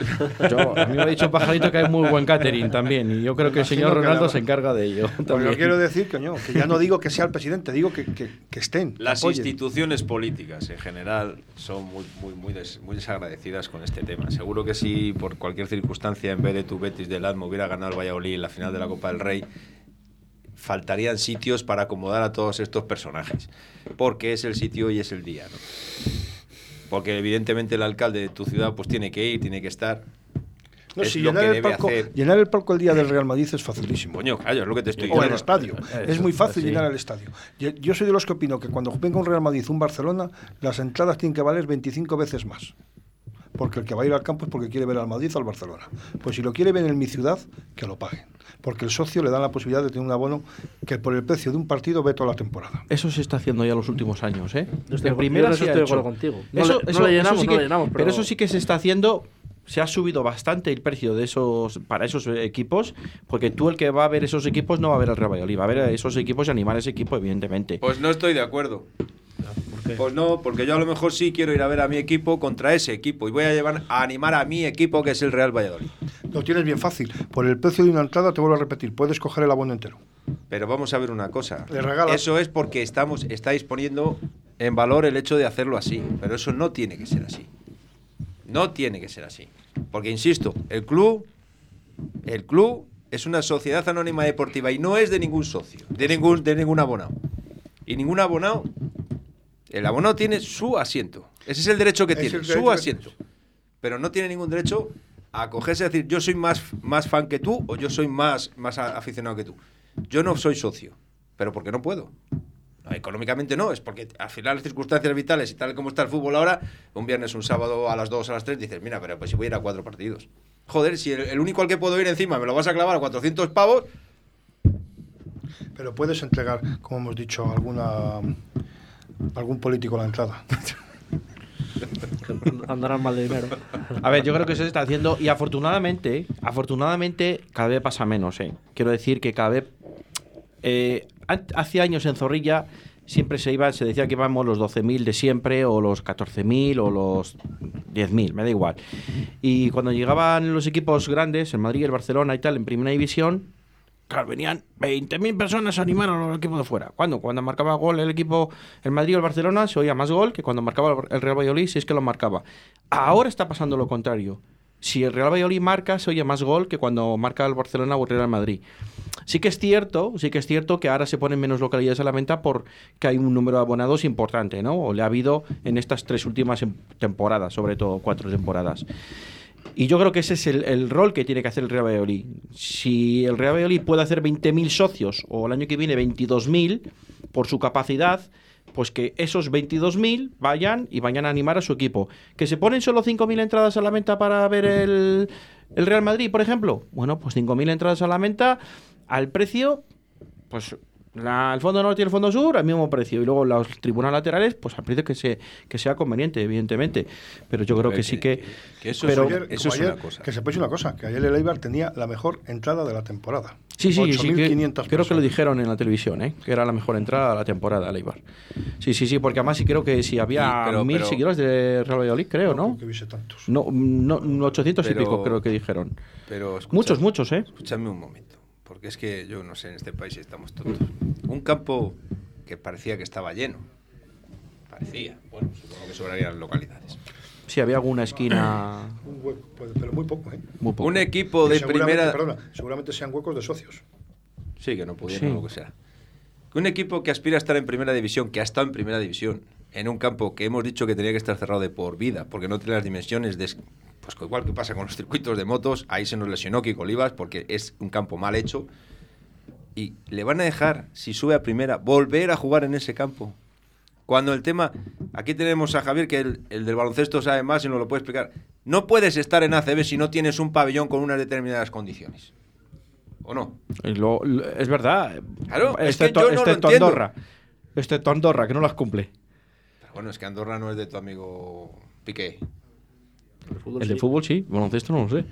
Yo, a mí me ha dicho Pajarito que hay muy buen catering también, y yo creo que el señor Ronaldo se encarga de ello. Pues también. yo quiero decir que, no, que ya no digo que sea el presidente, digo que, que, que estén. Las apoyen. instituciones políticas en general son muy, muy, muy, des- muy desagradecidas con este tema. Seguro que si por cualquier circunstancia en vez de tu Betis del Atmo hubiera ganado el Valladolid en la final de la Copa del Rey, faltarían sitios para acomodar a todos estos personajes. Porque es el sitio y es el día. ¿no? Porque evidentemente el alcalde de tu ciudad pues tiene que ir, tiene que estar. No, es si llenar, el palco, llenar el palco el día del Real Madrid es facilísimo. Coño, es lo que te estoy O el estadio. Es muy fácil sí. llenar el estadio. Yo, yo soy de los que opino que cuando venga un Real Madrid, un Barcelona, las entradas tienen que valer 25 veces más. Porque el que va a ir al campo es porque quiere ver al Madrid o al Barcelona. Pues si lo quiere ver en mi ciudad, que lo paguen. Porque el socio le da la posibilidad de tener un abono que por el precio de un partido ve toda la temporada. Eso se está haciendo ya los últimos años, ¿eh? Estoy- En primera sí estoy de acuerdo contigo. No Eso- le- no eso- le llenamos, eso sí no que- le llenamos, pero pero- eso sí que se está haciendo. Se ha subido bastante el precio de esos para esos equipos, porque tú el que va a ver esos equipos no va a ver al Real Valladolid, va a ver a esos equipos y animar a ese equipo, evidentemente. Pues no estoy de acuerdo. Pues no, porque yo a lo mejor sí quiero ir a ver a mi equipo contra ese equipo y voy a llevar a animar a mi equipo que es el Real Valladolid. Lo tienes bien fácil. Por el precio de una entrada, te vuelvo a repetir, puedes coger el abono entero. Pero vamos a ver una cosa. Eso es porque estamos, estáis poniendo en valor el hecho de hacerlo así. Pero eso no tiene que ser así. No tiene que ser así. Porque, insisto, el club, el club es una sociedad anónima deportiva y no es de ningún socio, de ningún, de ningún abonado. Y ningún abonado, el abonado tiene su asiento. Ese es el derecho que Es tiene, derecho su que asiento. Pero no tiene ningún derecho a acogerse a decir, yo soy más, más fan que tú o yo soy más, más aficionado que tú. Yo no soy socio, pero porque no puedo. No, económicamente no, es porque al final las circunstancias vitales y tal como está el fútbol ahora, un viernes, un sábado a las 2, a las 3, dices, mira, pero pues si voy a ir a cuatro partidos. Joder, si el, el único al que puedo ir encima me lo vas a clavar a 400 pavos, Pero puedes entregar, como hemos dicho, alguna algún político a la entrada. Andarán mal de dinero. A ver, yo creo que se está haciendo y afortunadamente, afortunadamente cada vez pasa menos, ¿eh? Quiero decir que cada vez eh, hace años en Zorrilla siempre se iba, se decía que íbamos los 12.000 de siempre o los 14.000 o los 10.000, me da igual. Y cuando llegaban los equipos grandes, el Madrid, el Barcelona y tal, en primera división, Claro, venían 20.000 personas a animar al equipo de fuera. ¿Cuándo? Cuando marcaba gol el equipo, el Madrid o el Barcelona, se oía más gol que cuando marcaba el Real Valladolid, si es que lo marcaba. Ahora está pasando lo contrario. Si el Real Valladolid marca, se oye más gol que cuando marca el Barcelona o el Real Madrid. Sí que es cierto, sí que es cierto que ahora se ponen menos localidades a la venta porque hay un número de abonados importante, ¿no? O le ha habido en estas tres últimas em- temporadas, sobre todo cuatro temporadas. Y yo creo que ese es el, el rol que tiene que hacer el Real Valladolid. Si el Real Valladolid puede hacer 20.000 socios o el año que viene 22.000 por su capacidad, pues que esos 22.000 vayan y vayan a animar a su equipo. ¿Que se ponen solo 5.000 entradas a la venta para ver el, el Real Madrid, por ejemplo? Bueno, pues 5.000 entradas a la venta al precio, pues la- el fondo norte y el fondo sur al mismo precio. Y luego los tribunas laterales, pues al precio que, se, que sea conveniente, evidentemente. Pero yo creo que sí que... que eso pero, Ayer- eso es una ayer, cosa. Que sepáis una cosa, que ayer el Eibar tenía la mejor entrada de la temporada. Sí, sí, sí. que- 8.500 creo que lo dijeron en la televisión, ¿eh? que era la mejor entrada de la temporada, Leibar. Sí, sí, sí, porque además sí creo que si había Sí, pero- mil pero- seguidores de Real Valladolid, creo, No ¿no? que hubiese tantos. No, no, no, 800 y Pero- pico creo que dijeron. pero escucha- Muchos, muchos, ¿eh? Escúchame un momento, porque es que yo no sé, en este país estamos tontos. Un campo que parecía que estaba lleno. Parecía. Bueno, supongo que sobrarían localidades. Si había alguna esquina Un hueco, pues, pero muy poco, ¿eh? muy poco. Un equipo de Seguramente- primera. Perdona, seguramente sean huecos de socios. Sí, que no pudieron, Sí. lo que sea. Un equipo que aspira a estar en primera división, que ha estado en primera división, en un campo que hemos dicho que tenía que estar cerrado de por vida, porque no tiene las dimensiones de. Pues igual que pasa con los circuitos de motos, ahí se nos lesionó Kiko Olivas, porque es un campo mal hecho. Y le van a dejar, si sube a primera, volver a jugar en ese campo. Cuando el tema. Aquí tenemos a Javier, que el, el del baloncesto sabe más y nos lo puede explicar. No puedes estar en ACB si no tienes un pabellón con unas determinadas condiciones. ¿O no? Lo- lo- es verdad. Claro, es que excepto, yo no lo excepto entiendo. Andorra. Excepto Andorra, que no las cumple. Bueno, es que Andorra no es de tu amigo Piqué. El fútbol El de sí. fútbol sí, baloncesto no lo sé.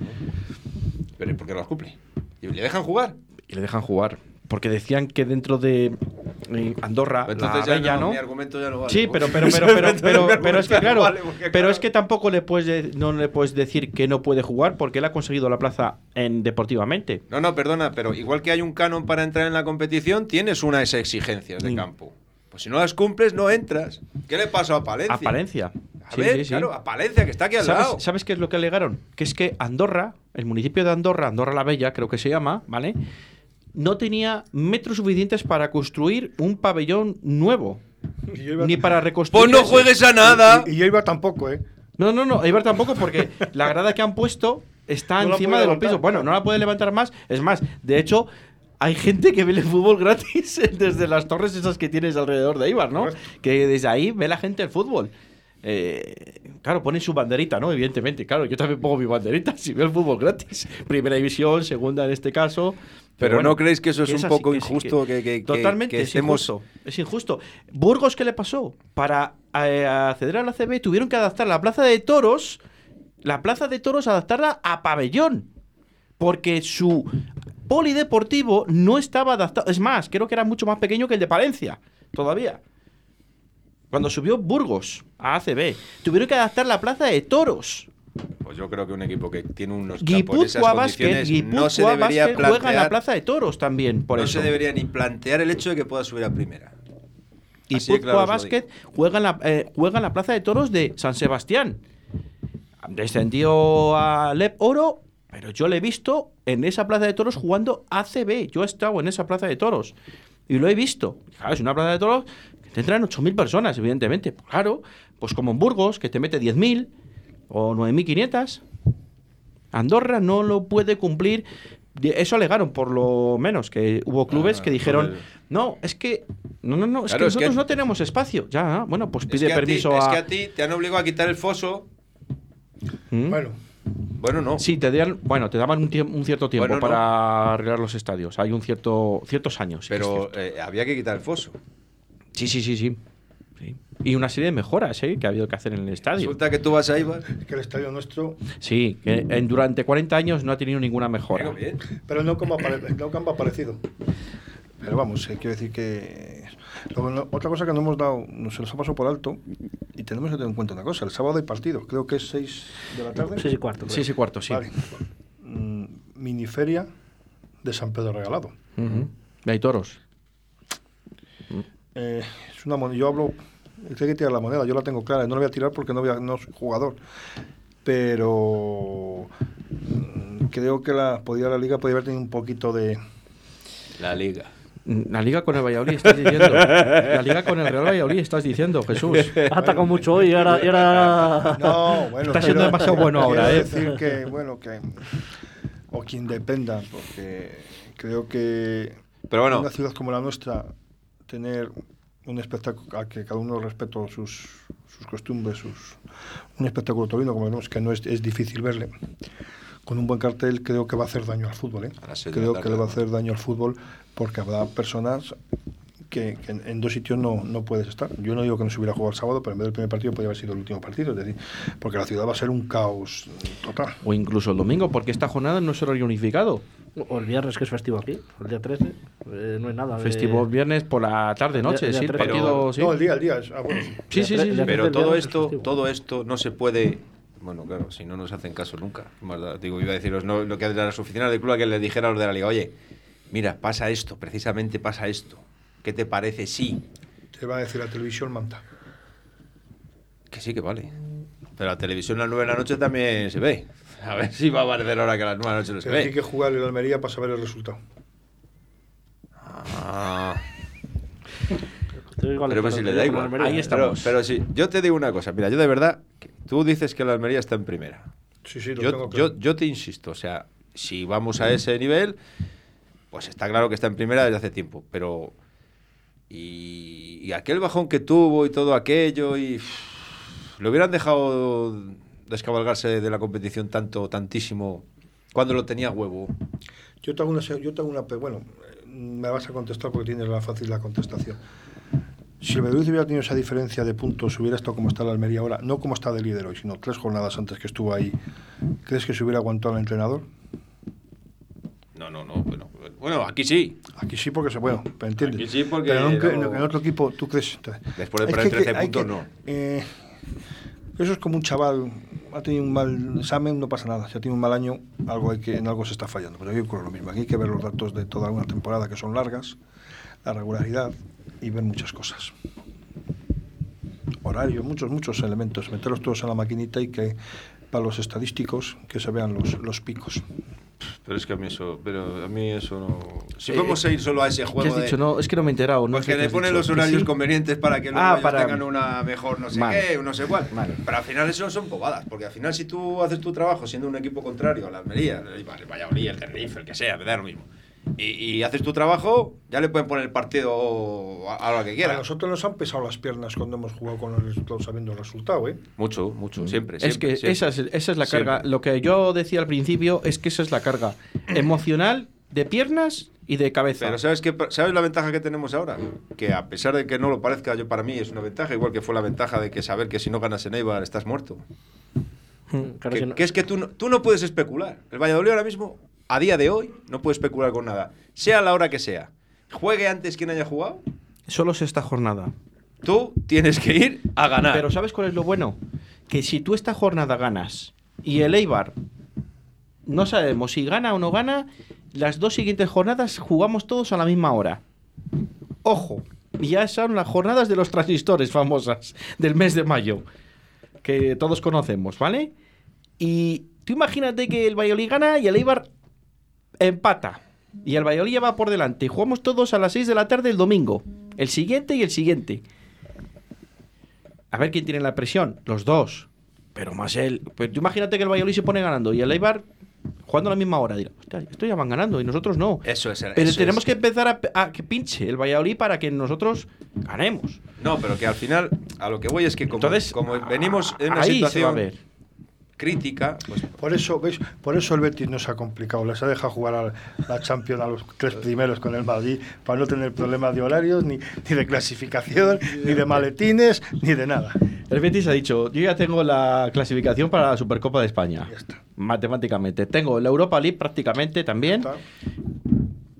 Pero ¿por qué las cumple? ¿Y le dejan jugar? Y le dejan jugar. Porque decían que dentro de eh, Andorra, Entonces la ya bella, no, ¿no? mi argumento ya no vale. Sí, pero, pero, pero, pero, pero, es que no claro, vale, porque, pero es que tampoco le puedes de- no le puedes decir que no puede jugar porque él ha conseguido la plaza en deportivamente. No, no, perdona, pero igual que hay un canon para entrar en la competición, tienes unas exigencias de Mm. campo. Pues si no las cumples, no entras. ¿Qué le pasó a Palencia? A Palencia. A Sí, ver, sí, sí. claro, a Palencia, que está aquí al lado. ¿Sabes, ¿Sabes qué es lo que alegaron? Que es que Andorra, el municipio de Andorra, Andorra la Bella, creo que se llama, ¿vale? No tenía metros suficientes para construir un pabellón nuevo. Y yo iba- Ni para reconstruir. Pues no juegues a nada. Y, y yo iba tampoco, ¿eh? No, no, no, Eibar tampoco, porque la grada que han puesto está No encima de los pisos. Bueno, no la puede levantar más. Es más, de hecho, hay gente que ve el fútbol gratis desde las torres esas que tienes alrededor de Eibar, ¿no? Que desde ahí ve la gente el fútbol. Eh, claro, ponen su banderita, ¿no? Evidentemente, claro, yo también pongo mi banderita si veo el fútbol gratis. Primera división, segunda en este caso. Pero bueno, ¿no creéis que eso es un poco injusto? Que, que- que- Totalmente, es injusto. Es injusto. Burgos, ¿qué le pasó? Para eh, acceder a la CB tuvieron que adaptar la plaza de toros, la plaza de toros, adaptarla a pabellón. Porque su polideportivo no estaba adaptado. Es más, creo que era mucho más pequeño que el de Palencia, todavía. Cuando subió Burgos a ACB, tuvieron que adaptar la plaza de toros. Pues yo creo que un equipo que tiene unos Guipúzcoa Basket, no se debería Basket juega en la plantear, plaza de toros también, por no eso. se debería ni plantear el hecho de que pueda subir a primera. Y claro Basket juega en, la, eh, juega en la Plaza de Toros de San Sebastián. Descendió a Lep Oro Pero yo le he visto en esa plaza de toros jugando ACB. Yo he estado en esa plaza de toros. Y lo he visto. Claro, es una plaza de toros que te entran 8.000 personas, evidentemente. Claro, pues como en Burgos, que te mete 10.000 o 9.500. Andorra no lo puede cumplir. Eso alegaron, por lo menos, que hubo clubes Ah, que dijeron, no, es que, no, no, no, es Claro, que es que- nosotros no tenemos espacio. Ya, bueno, pues Es pide que, a ti, permiso es a... que a ti te han obligado a quitar el foso. ¿Mm? Bueno, Bueno, no. Sí, te dan, bueno, te daban un, un cierto tiempo Bueno, no. para arreglar los estadios. Hay un cierto ciertos años. sí que es pero cierto. eh, había que quitar el foso. sí, sí, sí, sí, Sí. Y una serie de mejoras ¿eh? que ha habido que hacer en el estadio. Resulta que tú vas a Ibar. es que el estadio nuestro, Sí, que en, durante 40 años no ha tenido ninguna mejora. Bien. pero no como, apare- no como ha aparecido. Pero vamos, eh, quiero decir que. Luego, otra cosa que no hemos dado, no se nos ha pasado por alto, y tenemos que tener en cuenta una cosa: el sábado hay partido, creo que es 6 de la tarde. Sí, sí, cuarto. Sí, sí, cuarto, sí. Vale. Mm, miniferia de San Pedro Regalado. Ujú. Hay toros. Eh, es una moneda. Yo hablo. Hay que tirar la moneda, yo la tengo clara. No la voy a tirar porque no, voy a- no soy jugador. Pero. mm, Creo que la, podía, la liga podría haber tenido un poquito de. La liga. La liga con el Valladolid, estás diciendo. La liga con el Real Valladolid, estás diciendo, Jesús. Ha atacado mucho hoy y ahora. y ahora- No, bueno. Está siendo demasiado bueno ahora, ¿eh? decir que, bueno, que. O quien dependa, porque creo que. Pero bueno. En una ciudad como la nuestra, tener un espectáculo a que cada uno respeto sus, sus costumbres, sus, un espectáculo taurino, como vemos que no es, es difícil verle, con un buen cartel creo que va a hacer daño al fútbol. ¿eh? Creo que le va a hacer daño al fútbol porque habrá personas que, que en, en dos sitios no, no puedes estar. Yo no digo que no se hubiera jugado el sábado, pero en vez del primer partido podría haber sido el último partido. Es decir, porque la ciudad va a ser un caos total. O incluso el domingo, porque esta jornada no es horario unificado. O el viernes que es festivo aquí, el día 13. eh, no hay nada. de- Festivo viernes por la tarde, noche, día sí, el partido, sí. No, el día, el día. es- ah, bueno. Sí, sí, sí, sí. Pero todo es esto, todo esto no se puede. Bueno, claro, si no nos hacen caso nunca. Más da- Digo, iba a deciros no, lo que de las oficinas del club a que le dijera a los de la liga, oye, mira, pasa esto, precisamente pasa esto. ¿Qué te parece? Sí. Te va a decir la televisión manta. Que sí, que vale. Pero la televisión a las 9 de la noche también se ve. A ver si va a parecer ahora que a las 9 de la noche no se Pero hay ve. que jugar el Almería para saber el resultado. Ah, pero pues si le da igual. Ahí está. Pero, estamos. pero sí, yo te digo una cosa. Mira, yo de verdad, tú dices que la Almería está en primera. Sí, sí, lo Yo, tengo claro. yo, yo te insisto, o sea, si vamos a ese nivel, pues está claro que está en primera desde hace tiempo, pero... Y, y aquel bajón que tuvo y todo aquello, y... uff, lo hubieran dejado descabalgarse de la competición tanto, tantísimo, cuando lo tenía huevo. Yo te hago una, yo te hago una, bueno, me vas a contestar porque tienes la fácil la contestación. Si el Valladolid hubiera tenido esa diferencia de puntos, hubiera estado como está la Almería ahora, no como está de líder hoy, sino tres jornadas antes que estuvo ahí, ¿crees que se hubiera aguantado al entrenador? No, no, no, bueno, bueno aquí sí. Aquí sí porque se, bueno, ¿me entiendes? Aquí sí porque Pero nunca- no- en otro equipo, ¿tú crees? Después de perder que hay que- 13 hay puntos, que- no. eh, eso es como un chaval, ha tenido un mal examen, no pasa nada. Si ha tenido un mal año, algo hay que, en algo se está fallando. Pero yo ocurre lo mismo. Aquí hay que ver los datos de toda una temporada que son largas, la regularidad y ver muchas cosas. Horario, muchos, muchos elementos. Meterlos todos en la maquinita y que para los estadísticos que se vean los, los picos. Pero es que a mí eso, pero a mí eso no... Si Eh, podemos ir solo a ese ¿Qué juego has de... dicho? No, es que no me he enterado. No Pues sé que qué le ponen dicho. los ¿Que horarios sí? convenientes para que luego Ah, para- tengan una mejor no sé Vale. qué, no sé cuál. Vale. Pero al final eso son bobadas, porque al final si tú haces tu trabajo siendo un equipo contrario a la Almería, el Valladolid, el Tenerife, el que sea, me da lo mismo. Y, y haces tu trabajo, ya le pueden poner el partido a, a lo que A quiera. nosotros nos han pesado las piernas cuando hemos jugado con el resultado sabiendo el resultado, ¿eh? Mucho, mucho, siempre. Es siempre, que siempre. esa es, esa es la carga. Siempre. Lo que yo decía al principio es que esa es la carga emocional de piernas y de cabeza. Pero ¿sabes, qué, ¿sabes la ventaja que tenemos ahora? Que a pesar de que no lo parezca, yo para mí es una ventaja, igual que fue la ventaja de que saber que si no ganas en Eibar estás muerto. Claro, que, no- que es que tú no, tú no puedes especular. El Valladolid ahora mismo, a día de hoy, no puede especular con nada. Sea la hora que sea. Juegue antes quien haya jugado, Solo es esta jornada. tú tienes que ir a ganar. Pero ¿sabes cuál es lo bueno? Que si tú esta jornada ganas y el Eibar no sabemos si gana o no gana, las dos siguientes jornadas jugamos todos a la misma hora. Ojo, ya son las jornadas de los transistores famosas del mes de mayo, que todos conocemos, ¿vale? Y tú imagínate que el Valladolid gana y el Eibar empata. Y el Valladolid ya va por delante. Y jugamos todos a las 6 de la tarde el domingo. El siguiente y el siguiente. A ver quién tiene la presión. Los dos. Pero más él. Pues tú imagínate que el Valladolid se pone ganando y el Eibar jugando a la misma hora. Dirá, "Hostia, esto ya van ganando y nosotros no. Eso es. Pero eso tenemos es. que empezar a, a que pinche el Valladolid para que nosotros ganemos. No, pero que al final, a lo que voy es que como, Entonces, como venimos en una ahí se va a situación ver. Crítica, pues Por eso, ¿veis? Por eso el Betis no se ha complicado. Les ha dejado jugar a la Champions a los tres primeros con el Madrid para no tener problemas de horarios, ni, ni de clasificación, ni de maletines, ni de nada. El Betis ha dicho, yo ya tengo la clasificación para la Supercopa de España. Ya está. Matemáticamente. Tengo la Europa League prácticamente también. Está.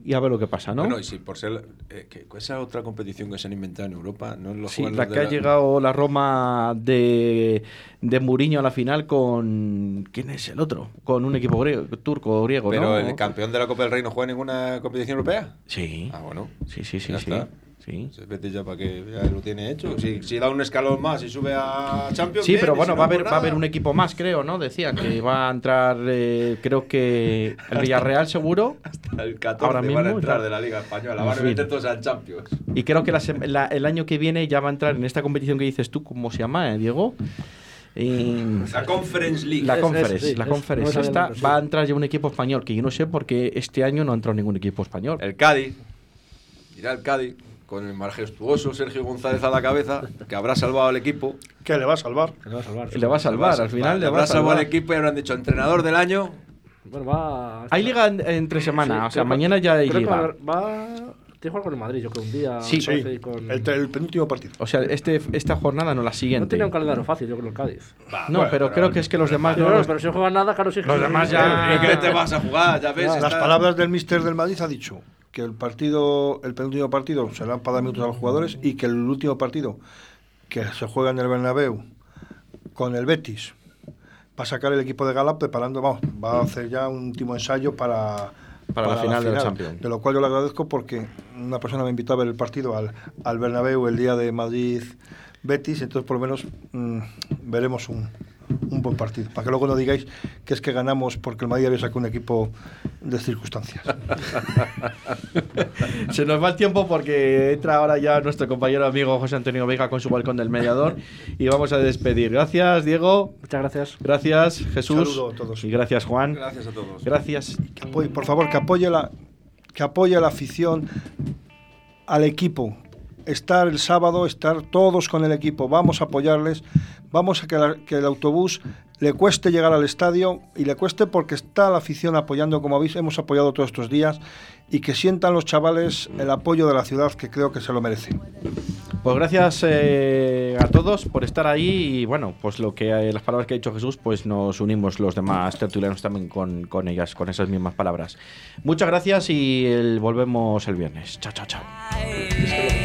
Y a ver lo que pasa, ¿no? Bueno, y si por ser. eh, que esa otra competición que se han inventado en Europa, no lo Sí, la los que ha llegado la Roma de, de Muriño a la final con... ¿Quién es el otro? Con un equipo griego, turco o griego, Pero ¿no? el campeón de la Copa del Rey no juega en ninguna competición europea. Sí. Ah, bueno. Sí, sí, sí, Ya sí. está. Sí. Vete ya para que ya lo tiene hecho. Si, si da un escalón más y sube a Champions. Sí, bien, pero bueno, si va a no, haber, pues va a haber un equipo más, creo, ¿no? Decían que va a entrar, eh, creo que el Villarreal seguro. El 14 ahora van mismo a entrar de la Liga Española. Van a meter todos al Champions. Y creo que la sem- la- el año que viene ya va a entrar en esta competición que dices tú, ¿cómo se llama, eh, Diego? La Conference League. la Es- Conference, es- sí, la Conference. Esta va a entrar ya un equipo español, que yo no sé por qué este año no ha entrado ningún equipo español. El Cádiz. Irá el Cádiz con el majestuoso Sergio González a la cabeza, que habrá salvado al equipo. ¿Qué le va a salvar? Se le va a salvar. Le va a salvar, al final le va habrá a salvado salvar. al equipo y habrán dicho entrenador del año. Bueno, va. Hay liga en- entre semana, Sí, o sea, creo que- mañana ya hay creo que liga. Va. va- Tiene que jugar con el Madrid, yo creo, un día. Sí, me parece, Sí, con- el, el penúltimo partido. O sea, este, esta jornada no la No siguiente. tenía un calendario fácil, yo creo, el Cádiz. No, Bueno, pero creo que es que los demás Pero, no los- pero si no juegan nada, claro, sí. que Los demás ya- sí. ¿Qué te vas a jugar? Ya ves. Las está- palabras del mister del Madrid ha dicho que el partido, el penúltimo partido será para dar minutos a los jugadores y que el último partido que se juega en el Bernabéu con el Betis va a sacar el equipo de Gala preparando, vamos, va a hacer ya un último ensayo para Para la final de la Champions. De lo cual yo le agradezco porque una persona me invitó a ver el partido al, al Bernabéu el día de Madrid Betis, entonces por lo menos mm, veremos un, un buen partido. Para que luego no digáis que es que ganamos porque el Madrid había sacado un equipo de circunstancias. Se nos va el tiempo porque entra ahora ya nuestro compañero amigo José Antonio Vega con su balcón del mediador y vamos a despedir. Gracias, Diego. Muchas gracias. Gracias, Jesús. Saludo a todos. Y gracias, Juan. Gracias a todos. Gracias. Que apoye- por favor, que apoye la que apoye la afición al equipo. Estar el sábado, estar todos con el equipo. Vamos a apoyarles. Vamos a que, la- que el autobús le cueste llegar al estadio y le cueste porque está la afición apoyando, como habéis, hemos apoyado todos estos días, y que sientan los chavales el apoyo de la ciudad que creo que se lo merecen. Pues gracias eh, a todos por estar ahí y bueno, pues lo que eh, las palabras que ha dicho Jesús, pues nos unimos los demás tertulianos también con, con ellas, con esas mismas palabras. Muchas gracias y el- volvemos el viernes. Chao, chao, chao.